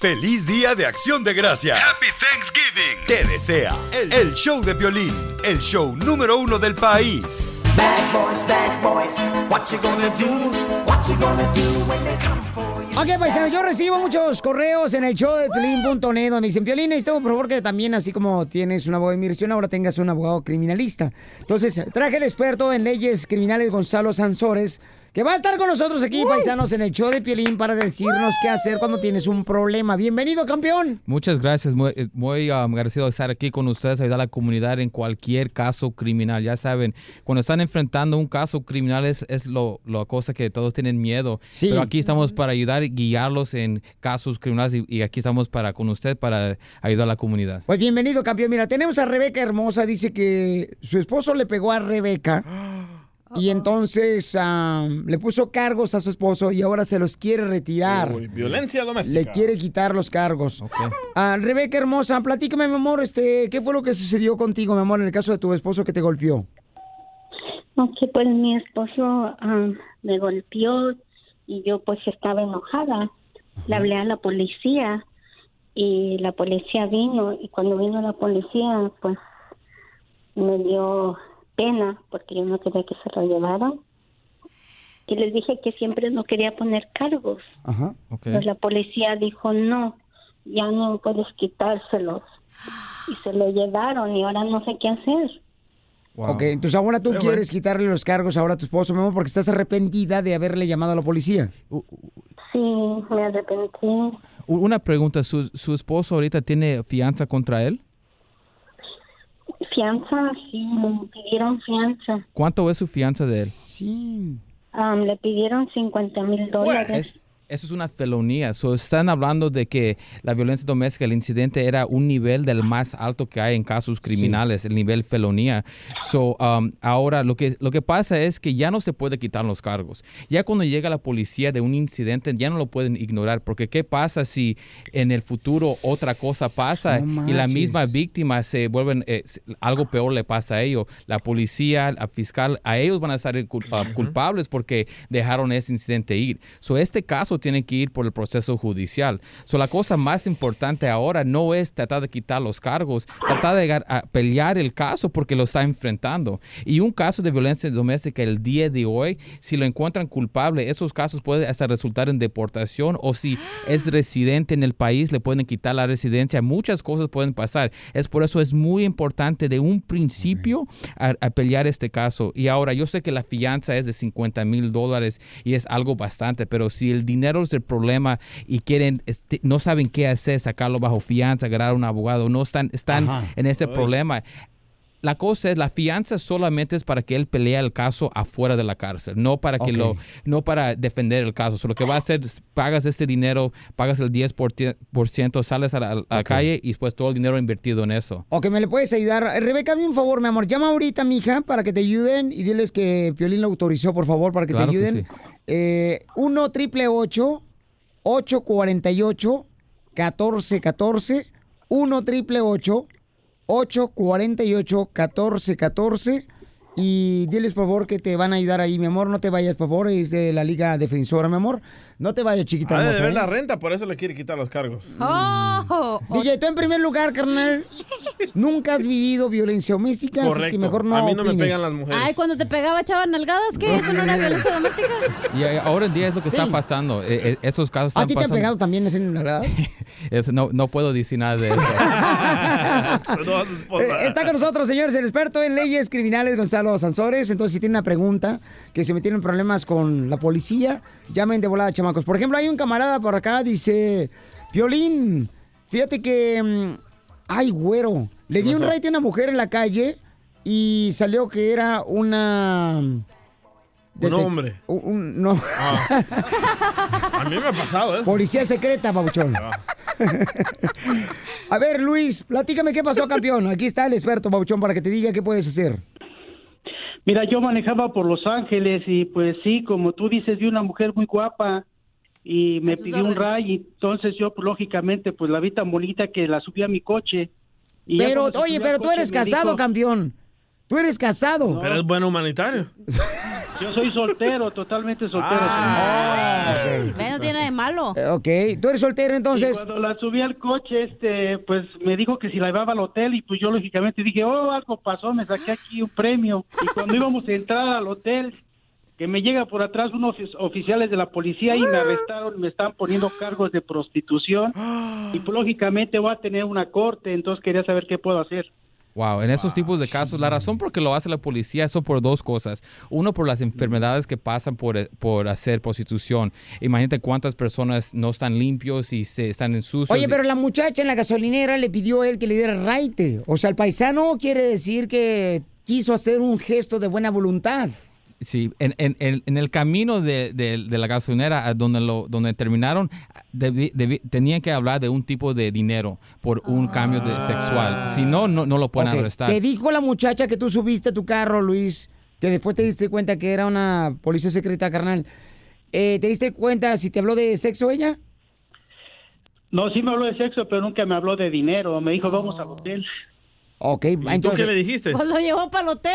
Feliz Día de Acción de Gracias. Happy Thanksgiving. Te desea el, el show de violín, el show número uno del país. Bad boys, bad boys, what you gonna do? What you gonna do when they come for you? Ok, paisano, yo recibo muchos correos en el show de Piolín.net donde me dicen, Piolín, necesito por favor que también, así como tienes un abogado de inmigración, ahora tengas un abogado criminalista. Entonces, traje el experto en leyes criminales, Gonzalo Sansores, que va a estar con nosotros aquí, paisanos, en el show de Piolín para decirnos qué hacer cuando tienes un problema. Bienvenido, campeón. Muchas gracias, muy, eh, muy um, agradecido de estar aquí con ustedes, ayudar a la comunidad en cualquier caso criminal. Ya saben, cuando están enfrentando un caso criminal es, es lo, lo cosa que todos tienen miedo. Sí. Pero aquí estamos para ayudar y guiarlos en casos criminales y, y aquí estamos para con usted para ayudar a la comunidad. Pues bienvenido, campeón. Mira, tenemos a Rebeca Hermosa, dice que su esposo le pegó a Rebeca. Y entonces am, le puso cargos a su esposo y ahora se los quiere retirar. Uy, violencia doméstica. Le quiere quitar los cargos. Ah, Rebeca hermosa, platícame, mi amor, este, ¿qué fue lo que sucedió contigo, mi amor, en el caso de tu esposo que te golpeó? Ok, pues mi esposo ah, me golpeó y yo pues estaba enojada. Le hablé a la policía y la policía vino y cuando vino la policía pues me dio pena porque yo no quería que se lo llevaran y les dije que siempre no quería poner cargos. Ajá. Pues la policía dijo, no, ya no puedes quitárselos. Y se lo llevaron y ahora no sé qué hacer. Ok, entonces ahora tú Pero quieres quitarle los cargos ahora a tu esposo, mi amor, porque estás arrepentida de haberle llamado a la policía. Sí, me arrepentí. Una pregunta, ¿su, su esposo ahorita tiene fianza contra él? Fianza, sí, le pidieron fianza. ¿Cuánto es su fianza de él? Sí. Am, le pidieron 50 mil dólares. Es- eso es una felonía. So, están hablando de que la violencia doméstica, el incidente era un nivel del más alto que hay en casos criminales, el nivel felonía. So, um, ahora lo que, lo que pasa es que ya no se puede quitar los cargos. Ya cuando llega la policía de un incidente, ya no lo pueden ignorar. Porque ¿qué pasa si en el futuro otra cosa pasa No y la misma víctima se vuelven, eh, algo peor le pasa a ellos? La policía, la fiscal, a ellos van a estar ah, culpables porque dejaron ese incidente ir. So, este caso tiene que ir por el proceso judicial. So, la cosa más importante ahora no es tratar de quitar los cargos, tratar de llegar a pelear el caso porque lo está enfrentando. Y un caso de violencia doméstica el día de hoy, si lo encuentran culpable, esos casos pueden hasta resultar en deportación o si es residente en el país, le pueden quitar la residencia. Muchas cosas pueden pasar. Es por eso es muy importante de un principio a, a pelear este caso. Y ahora, yo sé que la fianza es de 50 mil dólares y es algo bastante, pero si el dinero es el problema y quieren, este, no saben qué hacer, sacarlo bajo fianza, agarrar a un abogado, no están, están Ajá. en ese problema. La cosa es, la fianza solamente es para que él pelee el caso afuera de la cárcel, no para que lo, no para defender el caso. So, lo que va a hacer es pagas este dinero, pagas el 10%, por ciento, sales a la, a la calle y después todo el dinero invertido en eso. Ok, ¿me le puedes ayudar? Eh, Rebeca, hazme un favor, mi amor. Llama ahorita a mi hija para que te ayuden y diles que Piolín lo autorizó, por favor, para que Claro te que ayuden. Eh, 1 triple 848 1414 1 triple 848 1414 y diles por favor que te van a ayudar ahí, mi amor. No te vayas, por favor. Es de la Liga Defensora, mi amor. No te vayas, chiquita. Ha de ver ¿eh? la renta, por eso le quiere quitar los cargos. Oh, DJ, tú en primer lugar, carnal, nunca has vivido violencia doméstica, así es que Correcto. mejor no A mí no me pegan las mujeres. Ay, cuando te pegaba echaba nalgadas, ¿qué? ¿Eso no era violencia doméstica? Y eh, ahora en día es lo que está pasando. Eh, eh, esos casos ¿A están ti te han pegado también, es en verdad? Es- no, no puedo decir nada de eso. Está con nosotros, señores, el experto en leyes criminales, Gonzalo Sansores. Entonces, si tienen una pregunta, que se metieron en problemas con la policía, llamen de volada, chamacos. Por ejemplo, hay un camarada por acá, dice, Violín, fíjate que... mm, ay, güero, le di un raite a una mujer en la calle y salió que era una... Un hombre. un- un- no. A mí me ha pasado, ¿eh? Policía secreta, babuchón. A ver, Luis, platícame qué pasó, campeón. Aquí está el experto, babuchón, para que te diga qué puedes hacer. Mira, yo manejaba por Los Ángeles y pues sí, como tú dices, vi una mujer muy guapa y me pidió un ray y entonces yo pues, lógicamente pues la vi tan bonita que la subí a mi coche. Y Pero, oye, pero tú eres casado, dijo, campeón. Tú eres casado. Pero es buen humanitario. Yo soy soltero, totalmente soltero. Ve, no tiene nada de malo. Eh, Ok, tú eres soltero Y entonces. cuando la subí al coche, este, pues me dijo que si la llevaba al hotel y pues yo lógicamente dije, oh, algo pasó, me saqué aquí un premio. Y cuando íbamos a entrar al hotel, que me llega por atrás unos ofi- oficiales de la policía y me arrestaron, me están poniendo cargos de prostitución y pues lógicamente voy a tener una corte, entonces quería saber qué puedo hacer. Wow, en esos tipos de casos, la razón por que lo hace la policía son por dos cosas. Uno, por las enfermedades que pasan por, por hacer prostitución. Imagínate cuántas personas no están limpios y se están en sucios. Oye, pero la muchacha en la gasolinera le pidió a él que le diera raite. O sea, el paisano quiere decir que quiso hacer un gesto de buena voluntad. Sí, en, en- en- en el camino de, de- de la gasolinera a donde, lo, donde terminaron, debi- debi- tenían que hablar de un tipo de dinero por un cambio de sexual. Si no, no, no lo pueden arrestar. Te dijo la muchacha que tú subiste a tu carro, Luis, que después te diste cuenta que era una policía secreta, carnal. Eh, ¿Te diste cuenta si te habló de sexo ella? No, sí me habló de sexo, pero nunca me habló de dinero. Me dijo, vamos al hotel. Ok, ¿Y tú qué le dijiste? Pues lo llevó para el hotel.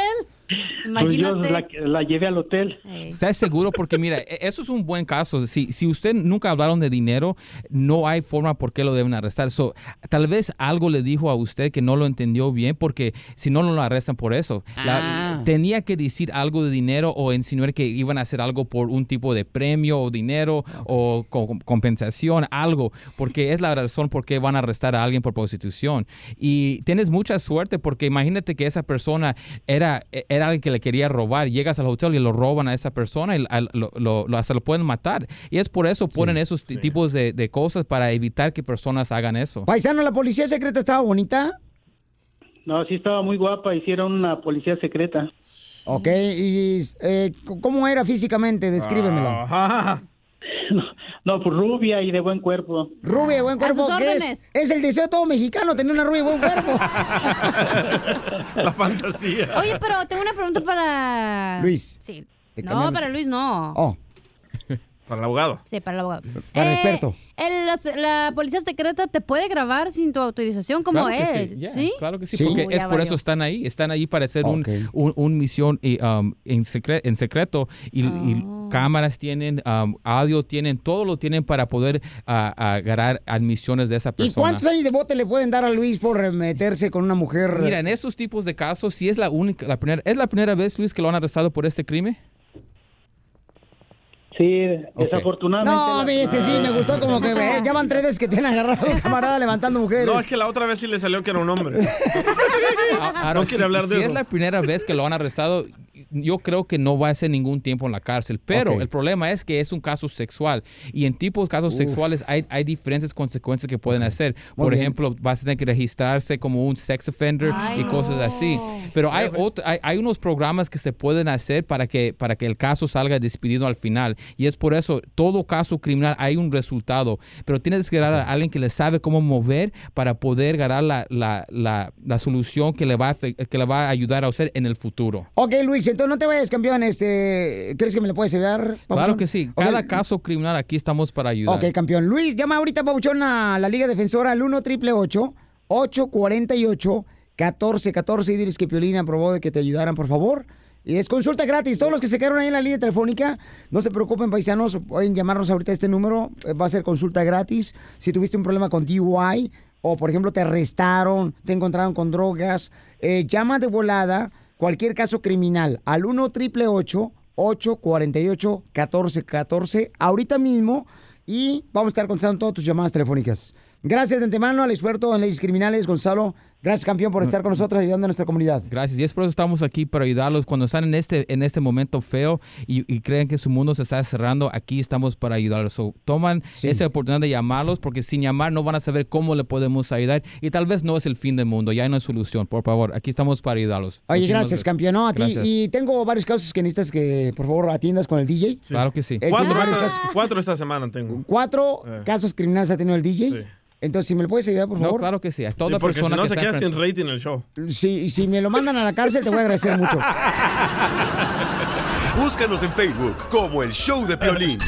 Pues yo la, la llevé al hotel. ¿Estás seguro? Porque mira, e- eso es un buen caso. Si, si usted nunca hablaron de dinero, no hay forma por qué lo deben arrestar. So, tal vez algo le dijo a usted que no lo entendió bien, porque si no, no lo arrestan por eso. La- Ah. tenía que decir algo de dinero o insinuar que iban a hacer algo por un tipo de premio o dinero o co- compensación, algo, porque es la razón por qué van a arrestar a alguien por prostitución. Y tienes mucha suerte porque imagínate que esa persona era, era alguien que le quería robar. Llegas al hotel y lo roban a esa persona y al- lo, lo- lo- hasta lo pueden matar. Y es por eso ponen esos ti- tipos de, de cosas para evitar que personas hagan eso. Paisano, ¿la policía secreta estaba bonita? No, sí estaba muy guapa, hicieron una policía secreta. Ok, y eh, ¿cómo era físicamente? Descríbemela. No, pues rubia y de buen cuerpo. Rubia, de buen cuerpo. sus ¿qué es? Es el deseo de todo mexicano, tener una rubia de buen cuerpo. La fantasía. Oye, pero tengo una pregunta para... Luis. Sí. No, para Luis no. Oh, Para el abogado. Sí, para el abogado. para el Eh, experto. el- la, la policía secreta te puede grabar sin tu autorización como Claro que él. sí, yeah, ¿Sí? Claro que sí, Sí. porque Uy, es por valió. eso están ahí. Están ahí para hacer un, un, un misión y, um, en, secre- en secreto y, y Oh. cámaras tienen, um, audio tienen, todo lo tienen para poder ah, agarrar admisiones de esa ¿Y persona. cuántos años de bote le pueden dar a Luis por meterse con una mujer? Mira, en esos tipos de casos, si es la única, la primera, ¿es la primera vez, Luis, que lo han arrestado por este crimen? Sí, desafortunadamente. No, la- este sí, me gustó como que eh, ya van tres veces que te han agarrado camarada levantando mujeres. No, es que la otra vez sí le salió que era un hombre. Ahora, no quiere si- hablar de si eso. es la primera vez que lo han arrestado, yo creo que no va a ser ningún tiempo en la cárcel. Pero Ok. el problema es que es un caso sexual. Y en tipos de casos Uf. sexuales hay, hay diferentes consecuencias que pueden hacer. Muy Por bien. ejemplo, vas a tener que registrarse como un sex offender y cosas así. Pero hay, otro- hay, hay unos programas que se pueden hacer para que, para que el caso salga despedido al final. Y es por eso, todo caso criminal hay un resultado. Pero tienes que ganar a alguien que le sabe cómo mover para poder ganar la, la, la, la solución que le, va a, que le va a ayudar a usted en el futuro. Ok, Luis, entonces no te vayas, campeón. Este, ¿Crees que me le puedes ayudar? Claro papuchón? que sí. Cada caso criminal aquí estamos para ayudar. Ok, campeón. Luis, llama ahorita, Pabuchón, a la Liga Defensora al 1 888 848 1414 y diles que Piolín aprobó de que te ayudaran, por favor. Y es consulta gratis. Todos los que se quedaron ahí en la línea telefónica, no se preocupen, paisanos, pueden llamarnos ahorita a este número. eh, Va a ser consulta gratis. Si tuviste un problema con DUI o, por ejemplo, te arrestaron, te encontraron con drogas, eh, llama de volada cualquier caso criminal al 1 888 848 1414 ahorita mismo y vamos a estar contestando todas tus llamadas telefónicas. Gracias de antemano al experto en leyes criminales, Gonzalo. Gracias, campeón, por estar con nosotros ayudando a nuestra comunidad. Gracias. Y es por eso estamos aquí para ayudarlos. Cuando están en este, en este momento feo y, y creen que su mundo se está cerrando, aquí estamos para ayudarlos. So, toman esa oportunidad de llamarlos porque sin llamar no van a saber cómo le podemos ayudar y tal vez no es el fin del mundo, ya hay una solución. Por favor, aquí estamos para ayudarlos. Oye, Muchísimas gracias, campeón. No, a ti. Y tengo varios casos que necesitas que, por favor, atiendas con el DJ. Claro que sí. Cuatro, esta, casos. cuatro esta semana tengo. Cuatro Eh. casos criminales ha tenido el DJ. Entonces, si me lo puedes ayudar, por No, favor. claro que sí. A toda Sí, porque si persona no que se queda sin rating el show. Si, si me lo mandan a la cárcel, te voy a agradecer mucho. Búscanos en Facebook como el Show de Piolín.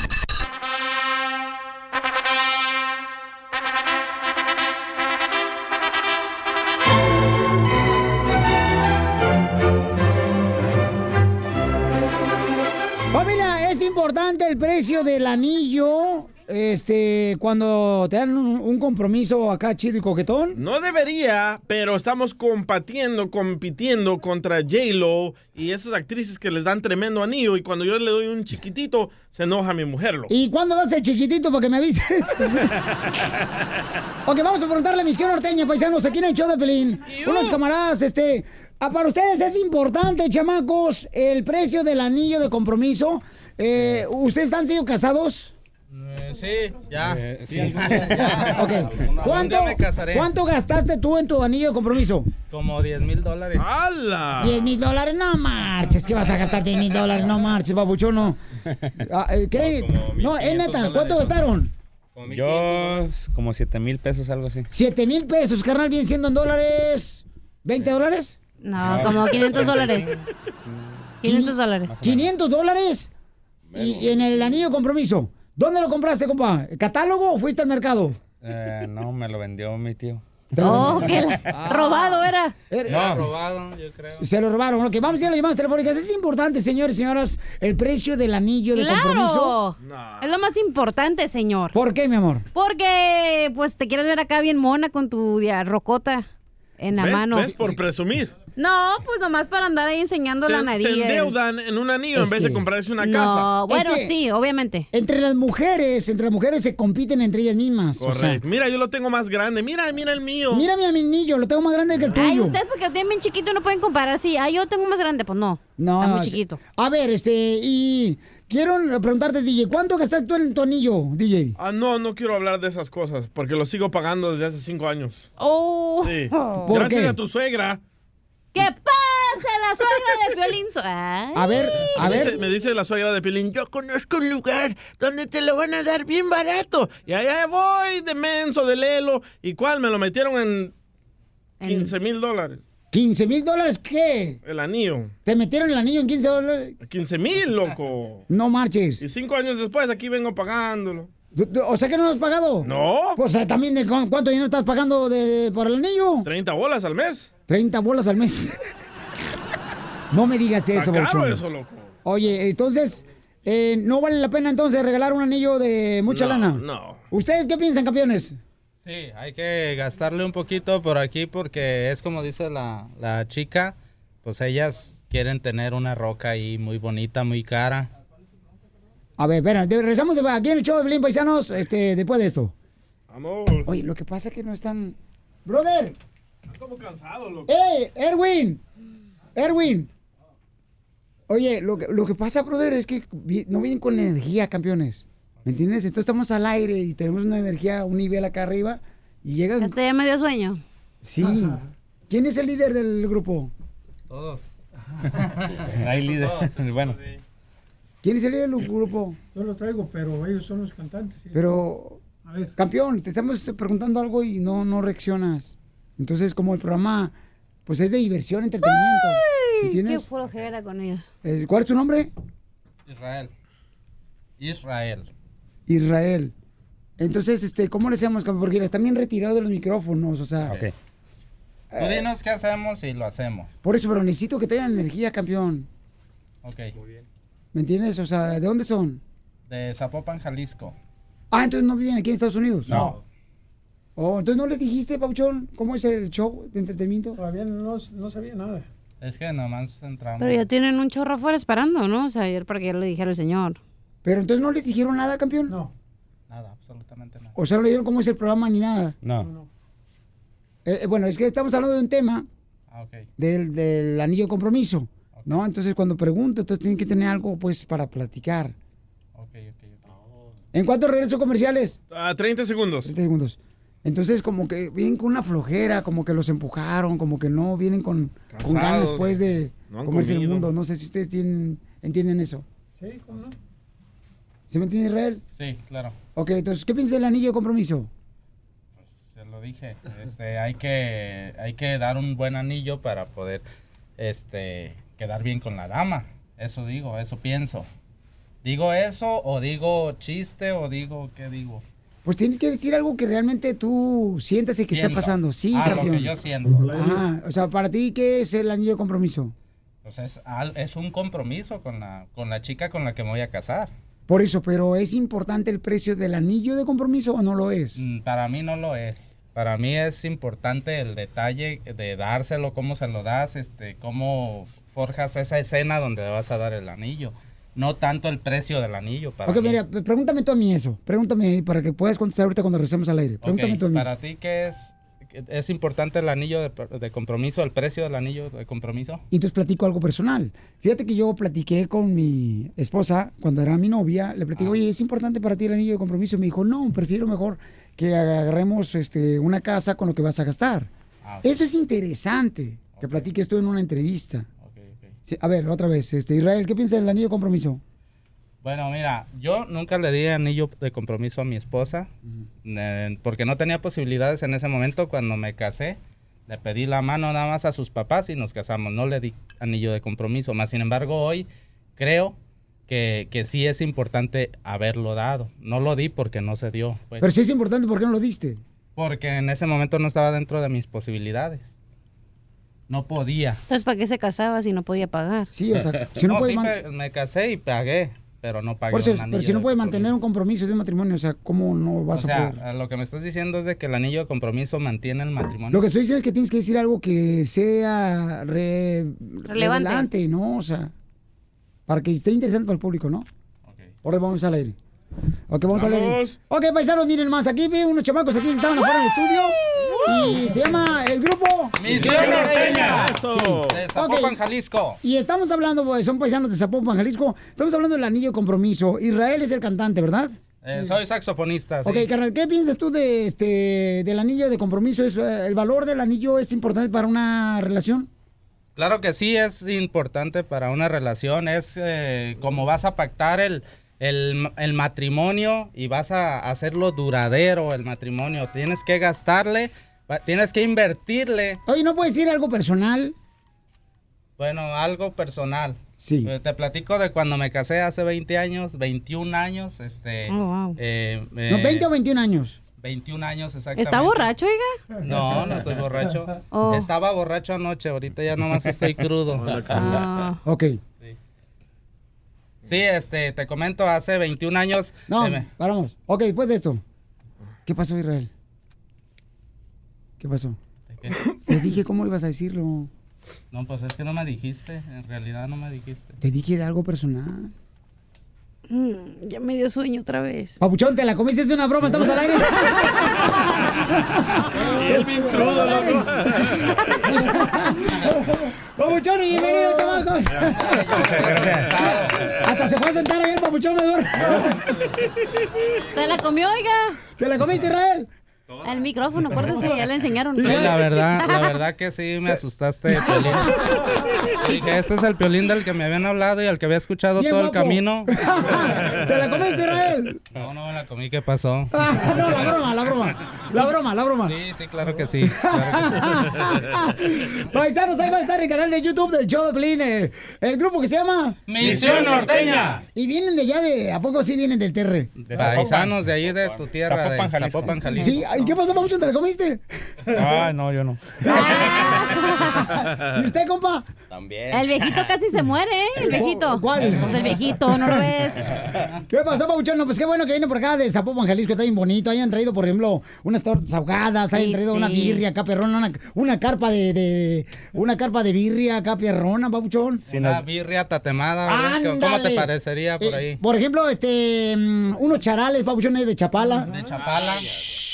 Familia, es importante el precio del anillo. Este, cuando te dan un, un compromiso acá chido y coquetón. No debería, pero estamos compatiendo, compitiendo contra J-Lo y esas actrices que les dan tremendo anillo y cuando yo le doy un chiquitito, se enoja mi mujer. loco. ¿Y cuándo das el chiquitito para que me avises? ok, vamos a preguntarle a Misión Norteña, paisanos, aquí en el show de Pelín. Unos camaradas, este... ah, para ustedes es importante, chamacos, el precio del anillo de compromiso. Eh, ¿Ustedes han sido casados? Sí, ya. sí. Ok. ¿Cuánto. ¿Cuánto gastaste tú en tu anillo de compromiso? Como 10 mil dólares. ¡Hala! 10 mil dólares, no marches, ¿qué vas a gastar 10 mil dólares? No marches, babuchón, no. Ah, eh, ¿cree? No, es neta, ¿cuánto gastaron? Yo, como 7 mil pesos, algo así. 7 mil pesos, carnal, bien siendo en dólares. ¿20 dólares? No, como 500 dólares. 500 dólares. ¿500 dólares? Y, y en el anillo de compromiso. ¿Dónde lo compraste, compa? ¿Catálogo o fuiste al mercado? Eh, no, me lo vendió mi tío. Oh, que la- robado era. No. robado, yo creo. Se lo robaron. Ok, vamos a ir a las llamadas telefónicas. Es importante, señores y señoras, el precio del anillo de ¡Claro! compromiso. Es lo más importante, señor. ¿Por qué, mi amor? Porque, pues, te quieres ver acá bien mona con tu rocota en la ¿Ves? mano. ¿Ves? Por presumir. No, pues nomás para andar ahí enseñando la Se, nariz. se endeudan en un anillo Es en vez de comprarse una No, casa. bueno, Es que- sí, obviamente. Entre las mujeres, entre las mujeres se compiten entre ellas mismas. o sea, Correcto. Mira, yo lo tengo más grande. Mira, mira el mío. mírame a mi anillo, lo tengo más grande que el tuyo. Ay, ustedes porque tienen bien chiquito no pueden comparar. Sí, ay, yo tengo más grande, pues no. No, Está muy sí. chiquito. A ver, este, y quiero preguntarte, DJ, ¿cuánto gastaste tú en tu anillo, DJ? Ah, no, no quiero hablar de esas cosas porque lo sigo pagando desde hace cinco años. Oh. Sí. ¿Por Gracias qué? a tu suegra. ¿Qué pasa, la suegra de violín? Ay. A ver, a me, ver. Dice, me dice la suegra de Pilín, yo conozco un lugar donde te lo van a dar bien barato. Y allá voy de menso, de lelo. ¿Y cuál? Me lo metieron en 15 mil dólares. ¿15 mil dólares qué? El anillo. ¿Te metieron el anillo en 15 dólares? 15 mil, loco. No marches. Y cinco años después aquí vengo pagándolo. ¿Tú- tú- O sea que no lo has pagado. No. Pues eh, también cuánto dinero estás pagando de, de- por el anillo. 30 bolas al mes. 30 bolas al mes. no me digas eso, Bauchón. eso, loco. Oye, entonces, eh, ¿no vale la pena entonces regalar un anillo de mucha No, lana? no. ¿Ustedes qué piensan, campeones? Sí, hay que gastarle un poquito por aquí porque es como dice la, la chica, pues ellas quieren tener una roca ahí muy bonita, muy cara. A ver, espera, regresamos de- aquí en el show de Belín Paisanos este, después de esto. Vamos. Oye, lo que pasa es que no están... ¡Brother! Como cansado, loco. ¡Eh, Erwin! ¡Erwin! Oye, lo que, lo que pasa, brother, es que no vienen con energía, campeones. ¿Me entiendes? Entonces estamos al aire y tenemos una energía, un nivel acá arriba y llegan... Este ya me dio sueño. Sí. ¿Quién es el líder del grupo? Todos. Hay líder. Bueno. ¿Quién es el líder del grupo? Yo lo traigo, pero ellos son los cantantes. sí. Pero, A ver. campeón, te estamos preguntando algo y no, no reaccionas. Entonces, como el programa, pues es de diversión, entretenimiento. Qué ¿Entiendes? flojera con ellos. Eh, ¿Cuál es tu nombre? Israel. Israel. Israel. Entonces, este, ¿cómo le hacemos? campeón? Porque están bien retirados de los micrófonos, o sea. Tú dinos qué hacemos y lo hacemos. Por eso, pero necesito que tengan energía, campeón. Ok. Muy bien. ¿Me entiendes? O sea, ¿de dónde son? De Zapopan, Jalisco. Ah, entonces no viven aquí en Estados Unidos. No. Oh, entonces no les dijiste, Pauchón, cómo es el show de entretenimiento. Todavía no, no sabía nada. Es que nomás entramos. Pero ya tienen un chorro afuera esperando, ¿no? O sea, ayer para que ya le dijera el señor. Pero entonces no les dijeron nada, campeón. No. Nada, absolutamente nada. O sea, no le dijeron cómo es el programa ni nada. No. Eh, eh, bueno, es que estamos hablando de un tema Ah, ok. del, del anillo de compromiso, ¿no? Entonces cuando pregunto, entonces tienen que tener algo, pues, para platicar. Ok, ok, ok. ¿En cuántos regreso comerciales? A 30 segundos. 30 segundos. Entonces, como que vienen con una flojera, como que los empujaron, como que no vienen con, con ganas, pues, de No comerse el mundo. No sé si ustedes tienen, entienden eso. Sí, ¿cómo no? ¿Sí me entiende Israel? Sí, claro. Ok, entonces, ¿qué piensa del anillo de compromiso? Se lo dije. Este, hay que hay que dar un buen anillo para poder este quedar bien con la dama. Eso digo, eso pienso. ¿Digo eso o digo chiste o digo qué digo? Pues tienes que decir algo que realmente tú sientas y que está pasando. Sí, Ah, lo campeón. que yo siento. Ajá, o sea, para ti, ¿qué es el anillo de compromiso? Pues es, al- es un compromiso con la, con la chica con la que me voy a casar. Por eso, pero ¿es importante el precio del anillo de compromiso o no lo es? Mm, Para mí no lo es. Para mí es importante el detalle de dárselo, cómo se lo das, este, cómo forjas esa escena donde le vas a dar el anillo. No tanto el precio del anillo. Para ok, mí. mira, pregúntame tú a mí eso. Pregúntame para que puedas contestar ahorita cuando regresemos al aire. Pregúntame tú a mí. Para eso. ti, ¿qué es? ¿Es importante el anillo de, de compromiso, el precio del anillo de compromiso? Y entonces platico algo personal. Fíjate que yo platiqué con mi esposa cuando era mi novia. Le Ah. platico, oye, ¿es importante para ti el anillo de compromiso? Me dijo, no, prefiero mejor que agarremos este, una casa con lo que vas a gastar. Ah, Eso es interesante, que platiques tú en una entrevista. Sí, a ver, otra vez, este, Israel, ¿qué piensas del anillo de compromiso? Bueno, mira, yo nunca le di anillo de compromiso a mi esposa eh, porque no tenía posibilidades en ese momento cuando me casé. Le pedí la mano nada más a sus papás y nos casamos. No le di anillo de compromiso. Más sin embargo, hoy creo que, que sí es importante haberlo dado. No lo di porque no se dio. pues. Pero si es importante, ¿por qué no lo diste? Porque en ese momento no estaba dentro de mis posibilidades. No podía. Entonces, ¿para qué se casaba si no podía pagar? Sí, o sea, si no, No, puedes sí, me, me casé y pagué, pero no pagué por eso, un pero si no de puedes mantener un compromiso de un matrimonio, o sea, ¿cómo no O vas a sea, poder? a lo que me estás diciendo es de que el anillo de compromiso mantiene el matrimonio. Lo que estoy diciendo es que tienes que decir algo que sea re- Relevante. relevante, ¿no? O sea, para que esté interesante para el público, ¿no? Ahora vamos al aire. Ok, vamos, al aire. Vamos. Ok, paisanos, miren más. Aquí vi unos chamacos aquí que estaban afuera del estudio. Y se llama el grupo... Misión Norteña. Eso. De Zapopan, Ok. Jalisco. Y estamos hablando, pues, son paisanos de Zapopan, Jalisco. Estamos hablando del anillo de compromiso. Israel es el cantante, ¿verdad? Eh, soy saxofonista. sí. Ok, carnal, ¿qué piensas tú de este del anillo de compromiso? ¿Es, eh, ¿El valor del anillo es importante para una relación? Claro que sí es importante para una relación, es eh, como vas a pactar el, el, el matrimonio y vas a hacerlo duradero el matrimonio. Tienes que gastarle, tienes que invertirle, Oye, ¿no puedes decir algo personal? bueno, algo personal. Sí. Eh, te platico de cuando me casé hace 20 años, 21 años, este... Oh, wow. eh, ¿No, eh, 20 o 21 años? 21 años exactamente. ¿Está borracho, oiga? No, no soy borracho. Oh. Estaba borracho anoche, ahorita ya nomás estoy crudo. Ah. Ok. Sí, este, te comento, hace 21 años... No, me- paramos. Ok, después de esto. ¿Qué pasó, Israel? ¿Qué pasó? Te dije cómo ibas a decirlo. No, pues es que no me dijiste, en realidad no me dijiste. Te dije de algo personal. Mm, ya me dio sueño otra vez. Papuchón, te la comiste, es una broma, estamos al aire. Y él bien crudo, loco. Papuchón, bienvenido, chamacos. Hasta se fue a sentar ahí el papuchón mejor. Se la comió, oiga. ¿Te la comiste, Israel? El micrófono, acuérdense, ya le enseñaron. Sí, la verdad, la verdad que sí me asustaste, Piolín. Dije, este es el Piolín del que me habían hablado y al que había escuchado todo el camino. ¿Te la comiste, Israel? No, no me la comí, ¿qué pasó? Ah, no, la broma, la broma. La broma, la broma. Sí, sí, claro que sí. claro Paisanos, ahí va a estar el canal de YouTube del show de Pelín, eh, El grupo que se llama... Misión Norteña. Y vienen de allá de... ¿A poco sí vienen del Terre? Paisanos de ahí de tu tierra, Zapopan, de. Zapopan, Jalisco. Sí, ¿y qué pasó, Papuchón? ¿Te la comiste? Ah, no, yo no. ¿Y usted, compa? También. El viejito casi se muere, ¿eh? El viejito. ¿Cuál? Pues el viejito, ¿no lo ves? ¿Qué pasó, Pabuchón? No, pues qué bueno que viene por acá de Zapopan, Jalisco, está bien bonito. Hayan traído, por ejemplo, unas tortas ahogadas, hayan traído sí. una birria acá perrona, una, una carpa de, de- una carpa de birria acá perrona, Pabuchón. Una birria tatemada, ¿verdad? ¿cómo te parecería por Eh, ahí? por ejemplo, este, mm, unos charales, Pabuchón, ahí de Chapala. De Chapala.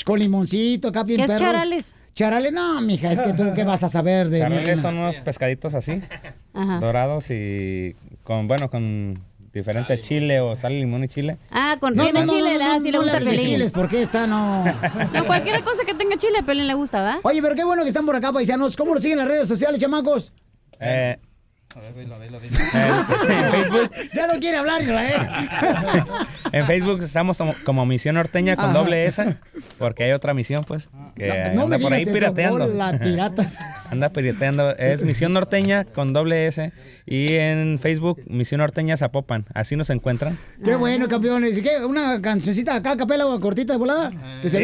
Con limoncito, acá bien ¿Qué es perros. charales? Charales, no, mija, es que tú qué vas a saber de Charales son unos pescaditos así, Ajá. dorados y con, bueno, con diferente chile o sal, limón y chile. Ah, con, No, tiene no, chile, no, no le gusta Pelín. chiles, porque esta no. No, cualquier cosa que tenga chile, a Pelín le gusta, ¿va? Oye, pero qué bueno que están por acá, paisanos. ¿Cómo lo siguen en las redes sociales, chamacos? Eh, A ver, dilo, dilo, dilo. en Facebook, Ya no quiere hablar, Israel. en Facebook estamos como, como Misión Norteña con Ajá. doble S, porque hay otra misión, pues, que No me anda por ahí eso, pirateando. bola, piratas. Anda pirateando. Es Misión Norteña con doble S. Y en Facebook, Misión Norteña Zapopan. Así nos encuentran. Qué bueno, campeones. ¿Y qué? ¿Una cancioncita acá, capela o cortita de volada? ¿Que se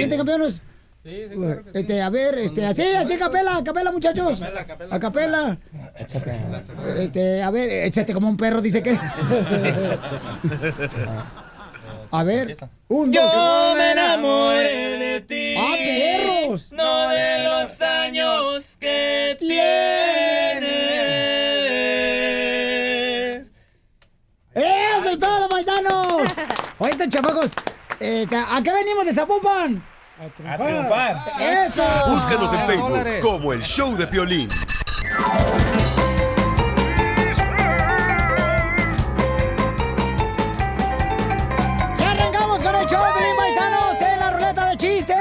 Sí. Este, a ver, este, así, así, capela, capela, muchachos. A capela. Este, a ver, échate como un perro, dice que. A ver, un, dos, Yo tres. me enamoré de ti. ¡Ah, perros! No de los años que tienes. ¡Eso es todo, paisanos! Ahorita, chamacos, eh, ¿a qué venimos de Zapopan? A triunfar. ¡Eso! Búscanos en Facebook Dólares. como el show de Piolín. ¡Ya arrancamos con el show, Pelín Paisanos, en la ruleta de chistes!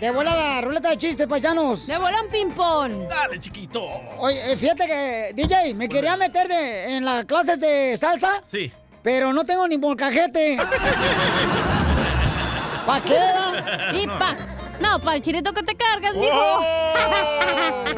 De volada, ruleta de chistes, paisanos. De volón ping-pong. Dale, chiquito. Oye, eh, fíjate que, DJ, me quería meter de- en las clases de salsa, Sí. pero no tengo ni molcajete. ¿Pa' qué? da? Y pa. No, para el chirito que te cargas, mijo. Oh,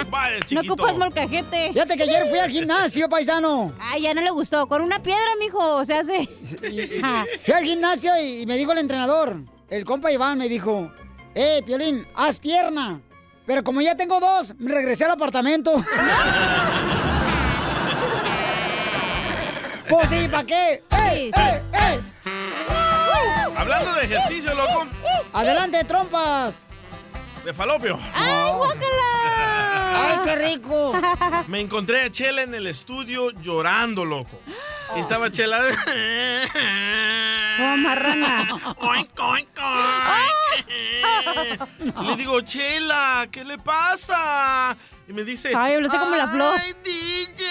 vaya, no ocupas molcajete. Fíjate que ayer fui al gimnasio, paisano. Ay, ya no le gustó. Con una piedra, mijo, se hace. Fui al gimnasio y me dijo el entrenador, el compa Iván me dijo, eh, Piolín, haz pierna. Pero como ya tengo dos, me regresé al apartamento. pues sí, ¿para qué? ¡Ey, ey, ey! Hablando de ejercicio, loco. ¡Adelante, trompas! De falopio. ¡Ay, ¡Ay, qué rico! Me encontré a Chela en el estudio llorando, loco. Y estaba Chela. Como marrana. Oink, oink, oink. Y le digo, Chela, ¿qué le pasa? Y me dice. Ay, hablaste como la flor. Ay, DJ.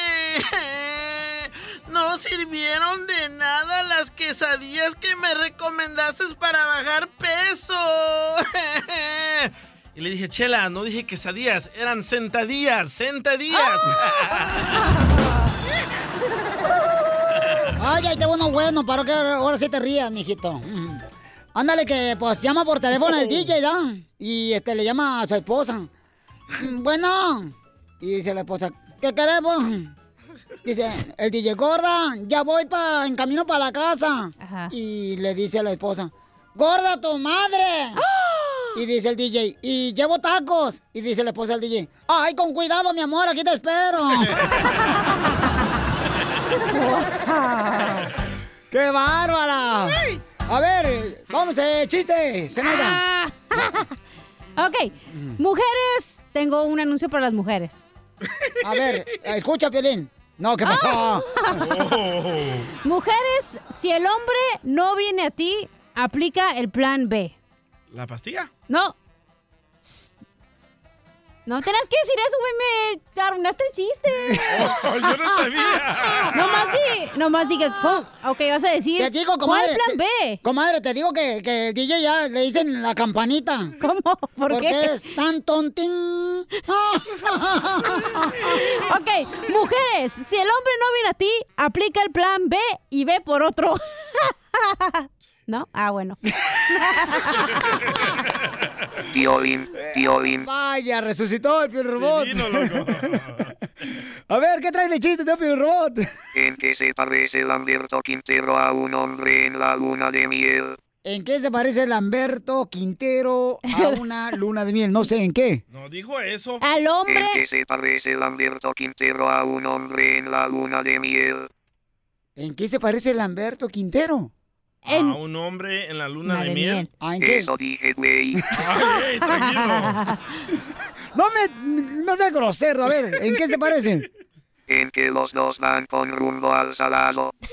No sirvieron de nada las quesadillas que me recomendaste para bajar peso. Y le dije, Chela, no dije quesadillas, eran sentadillas, sentadillas. Ay, ay, qué bueno, bueno, para que ahora sí te rías, mijito. Ándale, que pues llama por teléfono el DJ, ¿da? Y este le llama a su esposa. Bueno. Y dice la esposa, ¿qué queremos? Dice, el DJ gorda, ya voy para, en camino para la casa. Y le dice a la esposa, gorda tu madre. Y dice el DJ, y llevo tacos. Y dice la esposa al DJ, ay, con cuidado, mi amor, aquí te espero. ¡Qué bárbara! A ver, vamos, eh, chiste, Zenaida. ok, mujeres, tengo un anuncio para las mujeres. A ver, escucha, Piolín. No, ¿qué pasó? Mujeres, si el hombre no viene a ti, aplica el plan B. ¿La pastilla? No. S- No tenés que decir eso, güey, me arruinaste el chiste. Oh, yo no sabía. Nomás sí, nomás sí que, ok, vas a decir, Te digo, ¿cuál comadre. plan te- B? Comadre, te digo que, que el DJ ya le dicen la campanita. ¿Cómo? ¿Por Porque qué? es tan tontín. ok, mujeres, si el hombre no viene a ti, aplica el plan B y ve por otro. ¿No? Ah, bueno. Piolín, Piolín. Vaya, resucitó el Piolín Robot. Divino, loco. A ver, ¿qué traes de chiste, tío Piolín Robot? ¿En qué se parece Lamberto Quintero a un hombre en la luna de miel? ¿En qué se parece Lamberto Quintero a una luna de miel? No sé, ¿en qué? No dijo eso. Al ¿En qué se parece Lamberto Quintero a un hombre en la luna de miel? ¿En qué se parece Lamberto Quintero? A un hombre en la luna de miel. ¿en qué? Eso dije, güey. Ay, ey, tranquilo. No me... No seas grosero, a ver, ¿en qué se parecen? En que los dos van con rumbo al salado.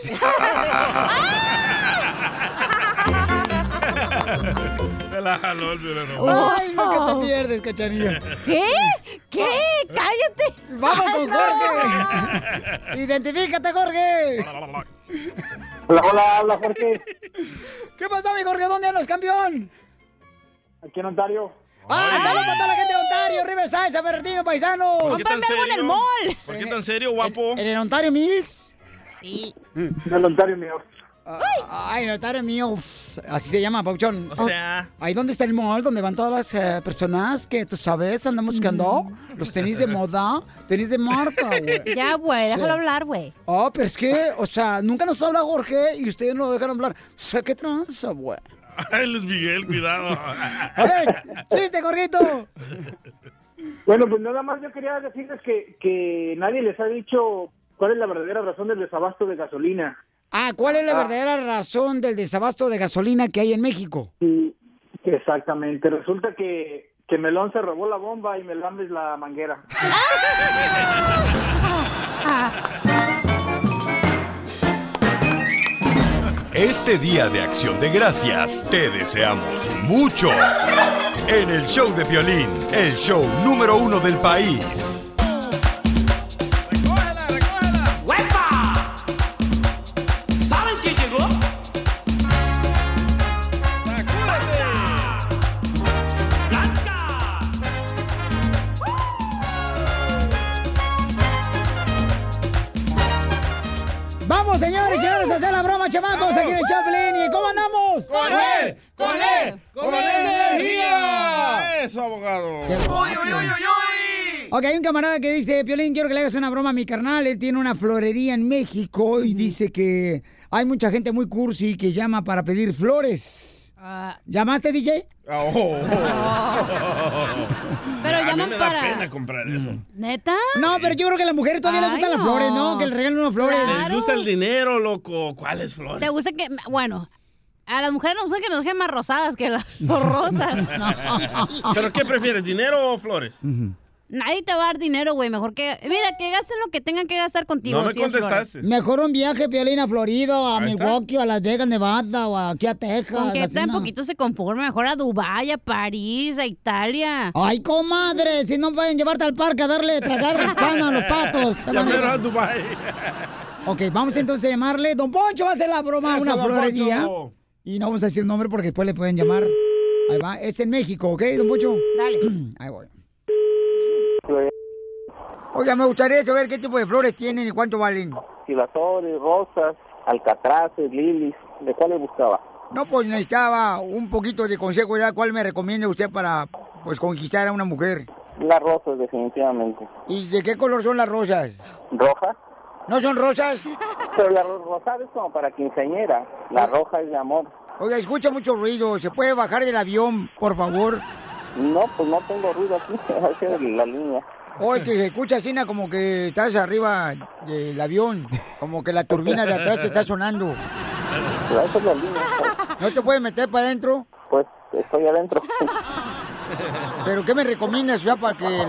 Se la jaló el violero. Ay, no que te pierdes, cachanilla. ¿Qué? ¿Qué? ¡Cállate! Vamos con Jorge. Identifícate, Jorge. Hola, hola, habla Jorge. ¿Qué pasó, mi Jorge? ¿Dónde andas, campeón? Aquí en Ontario. ¡Ah, saludos para toda la gente de Ontario, Riverside, San Bernardino, paisanos! ¿Por qué tan serio? ¿Por qué tan serio, guapo? ¿En el Ontario Mills? Sí. En el Ontario mío. Ay, Ontario Mills. Así se llama, Pauchón. O sea- Ahí donde está el mall, donde van todas las eh, personas que, tú sabes, andamos buscando los tenis de moda, tenis de marca, güey. Ya, güey, déjalo Sí. hablar, güey. Oh, pero es que, o sea, nunca nos habla Jorge y ustedes no lo dejan hablar. O sea, ¿qué tranza, güey? Ay, Luis Miguel, cuidado. A ver, chiste, Jorgito. Bueno, pues nada más yo quería decirles que, que nadie les ha dicho cuál es la verdadera razón del desabasto de gasolina. Ah, ¿cuál es la Ah. verdadera razón del desabasto de gasolina que hay en México? Exactamente. Resulta que, que Melón se robó la bomba y Melón es la manguera. Este día de acción de gracias te deseamos mucho. En el show de violín, el show número uno del país. Chamacos, aquí en el Chaplin. ¿Y cómo andamos? ¡Con él! ¡Con él! ¡Con él energía! Eso, abogado. Ok, hay un camarada que dice, Piolín, quiero que le hagas una broma a mi carnal. Él tiene una florería en México y dice que hay mucha gente muy cursi que llama para pedir flores. ¿Llamaste, DJ? Oh. A comprar eso. ¿Neta? No, pero yo creo que a las mujeres todavía les gustan las no. flores, ¿no? Que le regalen unas flores. Les gusta el dinero, loco. ¿Cuáles flores? ¿Te gusta que.? Bueno, a las mujeres nos gusta que nos dejen más rosadas que las rosas. No. ¿Pero qué prefieres, dinero o flores? Nadie te va a dar dinero, güey. Mejor que. Mira, que gasten lo que tengan que gastar contigo. No me si contestaste. Mejor un viaje, Piolín, a Florida, a Ahí. Milwaukee, o a Las Vegas, Nevada, o aquí a Texas. Con que así, tan ¿no? poquito se conforme. Mejor a Dubái, a París, a Italia. Ay, comadre, si no pueden llevarte al parque a darle tragar pan a los patos. te van a- Dubái. Ok, vamos entonces a llamarle. Don Poncho va a hacer la broma a una florería. Y no vamos a decir el nombre porque después le pueden llamar. Ahí va, es en México, ¿ok, don Poncho? Dale. Ahí voy. Oiga, me gustaría saber qué tipo de flores tienen y cuánto valen. girasol, rosas, alcatraces, lilies, ¿de cuáles buscaba? No, pues necesitaba un poquito de consejo ya. ¿Cuál me recomienda usted para, pues, conquistar a una mujer? Las rosas, definitivamente. ¿Y de qué color son las rosas? ¿Rojas? ¿No son rosas? Pero la ro- rosada es como para quinceañera, la roja es de amor. Oiga, escucha mucho ruido. ¿Se puede bajar del avión, por favor? No, pues no tengo ruido aquí, esa es la línea. Oye, que se escucha así na, como que estás arriba del avión. Como que la turbina de atrás te está sonando. Es línea, ¿No te puedes meter para adentro? pues estoy adentro. ¿Pero qué me recomiendas ya para que,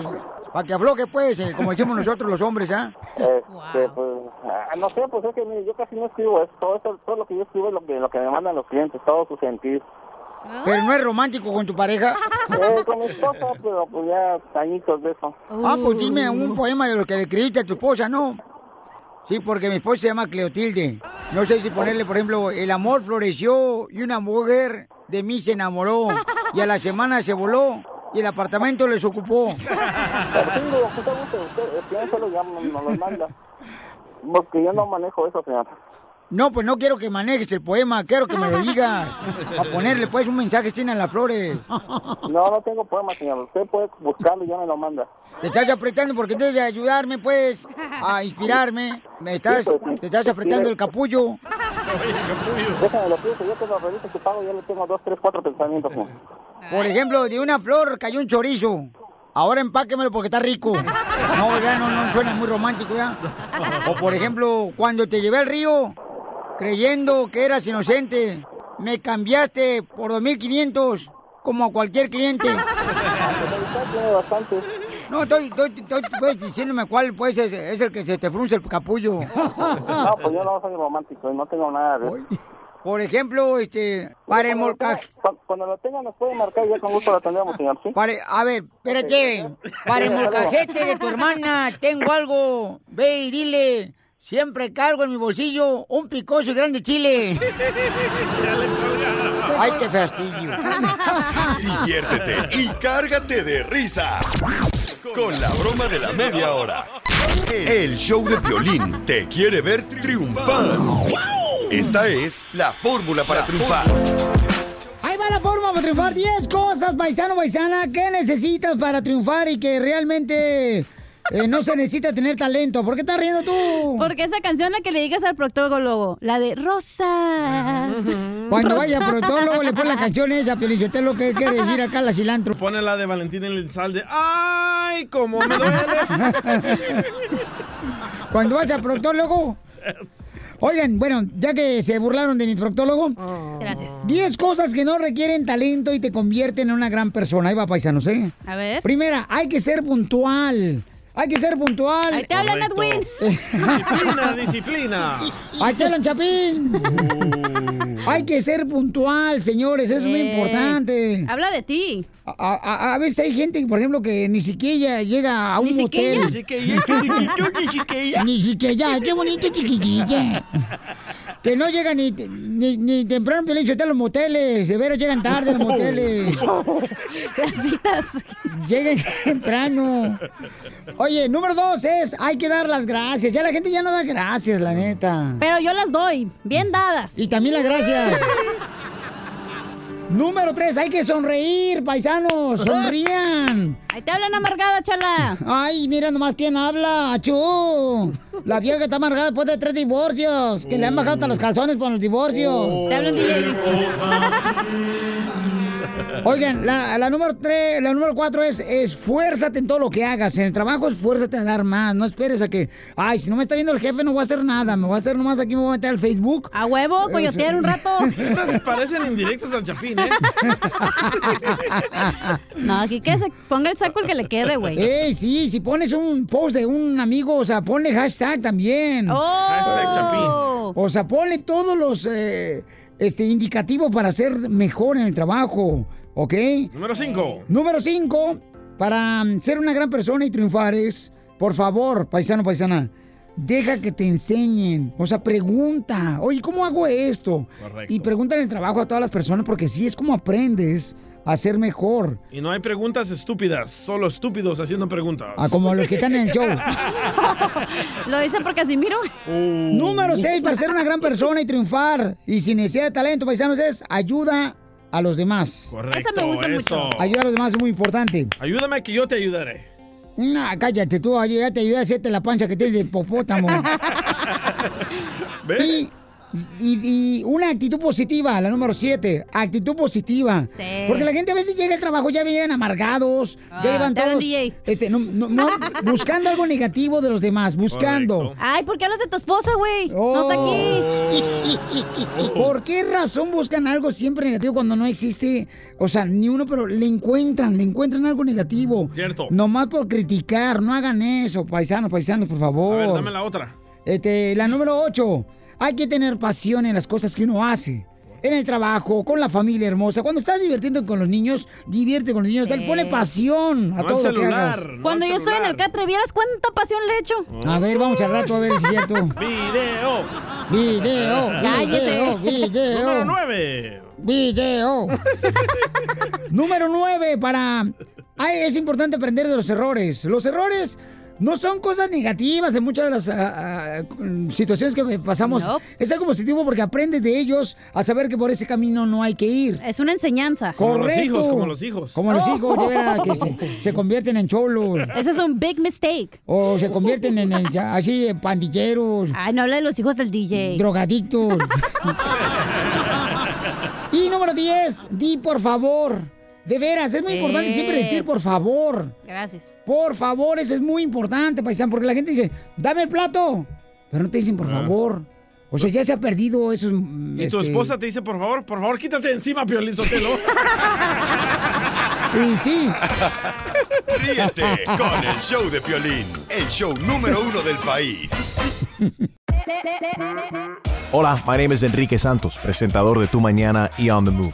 para que afloje, pues, eh, como decimos nosotros los hombres, ¿ah? Este, pues, ah, no sé, pues es que mire, yo casi no escribo eso, todo, eso- todo lo que yo escribo es lo que, lo que me mandan los clientes, todo su sentir. Pero no es romántico con tu pareja. Eh, con mi esposa, pero pues ya añitos de eso. Ah, pues dime un poema de lo que le escribiste a tu esposa, ¿no? Sí, porque mi esposa se llama Cleotilde. No sé si ponerle, por ejemplo, el amor floreció y una mujer de mí se enamoró y a la semana se voló y el apartamento les ocupó. Porque yo no manejo eso, señor. No, pues no quiero que manejes el poema, quiero que me lo digas. Para ponerle pues un mensaje sin en las flores. No, no tengo poema, señor. Usted puede buscarlo y ya me lo manda. Te estás apretando porque debes de ayudarme, pues, a inspirarme. Me estás, te estás apretando el capullo. Déjame lo pienso, yo que lo reviso su pago, ya le tengo dos, tres, cuatro pensamientos. señor. Por ejemplo, de una flor cayó un chorizo. Ahora empáquemelo porque está rico. No, ya no, no suena muy romántico ya. O por ejemplo, cuando te llevé al río, creyendo que eras inocente, me cambiaste por 2.500 como a cualquier cliente. No, estoy, estoy, estoy, pues, diciéndome cuál pues es, es el que se te frunce el capullo. No, pues yo no soy romántico y no tengo nada de eso. Por ejemplo, este, para el molcaje. Cuando, lo tenga nos puede marcar y ya con gusto lo atendemos, señor, ¿sí? Pare- a ver, espérate. Para el molcajete de tu hermana tengo algo. Ve y dile. Siempre cargo en mi bolsillo un picoso y grande chile. Ay, qué fastidio. Diviértete y cárgate de risas con la broma de la media hora. El show de Piolín te quiere ver triunfar. Esta es la fórmula para triunfar. Ahí va la forma para triunfar. 10 cosas, paisano, paisana, que necesitas para triunfar y que realmente eh, no se necesita tener talento. ¿Por qué estás riendo tú? Porque esa canción la que le digas al proctólogo, la de Rosas. Cuando vaya al proctólogo le pone la canción esa, Piolín. Usted lo que quiere decir acá, la cilantro. Pone la de Valentín Elizalde. ¡Ay, cómo me duele! Cuando vaya al proctólogo. Oigan, bueno, ya que se burlaron de mi proctólogo. Gracias. 10 cosas que no requieren talento y te convierten en una gran persona. Ahí va, paisanos, ¿eh? A ver. Primera, hay que ser puntual. Hay que ser puntual. Ahí te hablan, Edwin. Disciplina, disciplina. Ahí te hablan, Chapín. Hay que ser puntual, señores. Eso es muy importante. Habla de ti. A, a- a veces hay gente, por ejemplo, que ni siquiera llega a un ¿Ni motel. siquiera? Ni siquiera, ni siquiera. Ni siquiera, qué bonito chiquitilla. Que no llegan ni, ni, ni temprano a los moteles. De veras llegan tarde los moteles. Las citas. Lleguen temprano. Oye, número dos es, hay que dar las gracias. Ya la gente ya no da gracias, la neta. Pero yo las doy, bien dadas. Y también las gracias. Número tres, hay que sonreír, paisanos, sonrían. Ahí te hablan amargada, chala. Ay, mira nomás quién habla, achú. La vieja que está amargada después de tres divorcios, que le han bajado hasta los calzones por los divorcios. Te hablan DJ. Oigan, la, la número tres, la número cuatro es esfuérzate en todo lo que hagas. En el trabajo esfuérzate a dar más. No esperes a que, ay, si no me está viendo el jefe no voy a hacer nada. Me voy a hacer nomás aquí, me voy a meter al Facebook. A huevo, coyotear un rato. Estas parecen indirectas al chapín, ¿eh? No, aquí que se ponga el saco el que le quede, güey. Ey, sí, si pones un post de un amigo, o sea, ponle hashtag también. Oh. Hashtag Chapín. O sea, ponle todos los eh, este, indicativos para ser mejor en el trabajo, ¿ok? Número 5. Número 5, para ser una gran persona y triunfar es, por favor, paisano, paisana, deja que te enseñen. O sea, pregunta, oye, ¿cómo hago esto? Correcto. Y pregunta en el trabajo a todas las personas porque sí es como aprendes a ser mejor. Y no hay preguntas estúpidas, solo estúpidos haciendo preguntas. A como los que están en el show. Lo dice por Casimiro. Número 6, para ser una gran persona y triunfar y sin necesidad de talento, paisanos, es ayuda a los demás. Correcto, Esa me gusta mucho. eso. Ayuda a los demás es muy importante. Ayúdame que yo te ayudaré. No, cállate tú, ya te ayuda a hacerte la pancha que tienes de popótamo. y, y- y una actitud positiva, la número 7, actitud positiva. Sí. Porque la gente a veces llega al trabajo, ya llegan amargados, Ah, ya llevan todos, DJ. este, no- no- no, buscando algo negativo de los demás, buscando. Ay, ¿por qué hablas de tu esposa, güey? No está aquí. ¿Por qué razón buscan algo siempre negativo cuando no existe? O sea, ni uno, pero le encuentran, le encuentran algo negativo. Cierto. Nomás por criticar, no hagan eso, paisanos, paisanos, por favor. A ver, dame la otra. Este, la número 8. Hay que tener pasión en las cosas que uno hace. En el trabajo, con la familia hermosa. Cuando estás divirtiendo con los niños, divierte con los niños. Dale, Ponle pasión a No todo lo que celular, hagas. no Cuando yo estoy en el celular. catre, ¿vieras cuánta pasión le echo? A ver, vamos al rato a ver si es cierto. Video. Video, Cállese. video, video. Número 9. Video. Número 9 para... Ay, es importante aprender de los errores. Los errores no son cosas negativas en muchas de las ah, ah, situaciones que pasamos. Nope. Es algo positivo porque aprendes de ellos a saber que por ese camino no hay que ir. Es una enseñanza. Como los hijos, como los hijos. Como los Oh. hijos, de veras, que se, se convierten en cholos. Ese es un big mistake. O se convierten en, en- así, en pandilleros, Ay, no habla de los hijos del DJ. drogadictos. y número 10, di por favor. De veras, es muy Sí. importante siempre decir por favor. Gracias. Por favor, eso es muy importante, paisano, porque la gente dice, dame el plato, pero no te dicen por Ah. favor. O sea, ya se ha perdido eso. Y tu esposa te dice, por favor, por favor, quítate encima, Piolín Sotelo. Y sí. Ríete con el show de Piolín, el show número uno del país. Hola, my name is Enrique Santos, presentador de Tu Mañana y On the Move.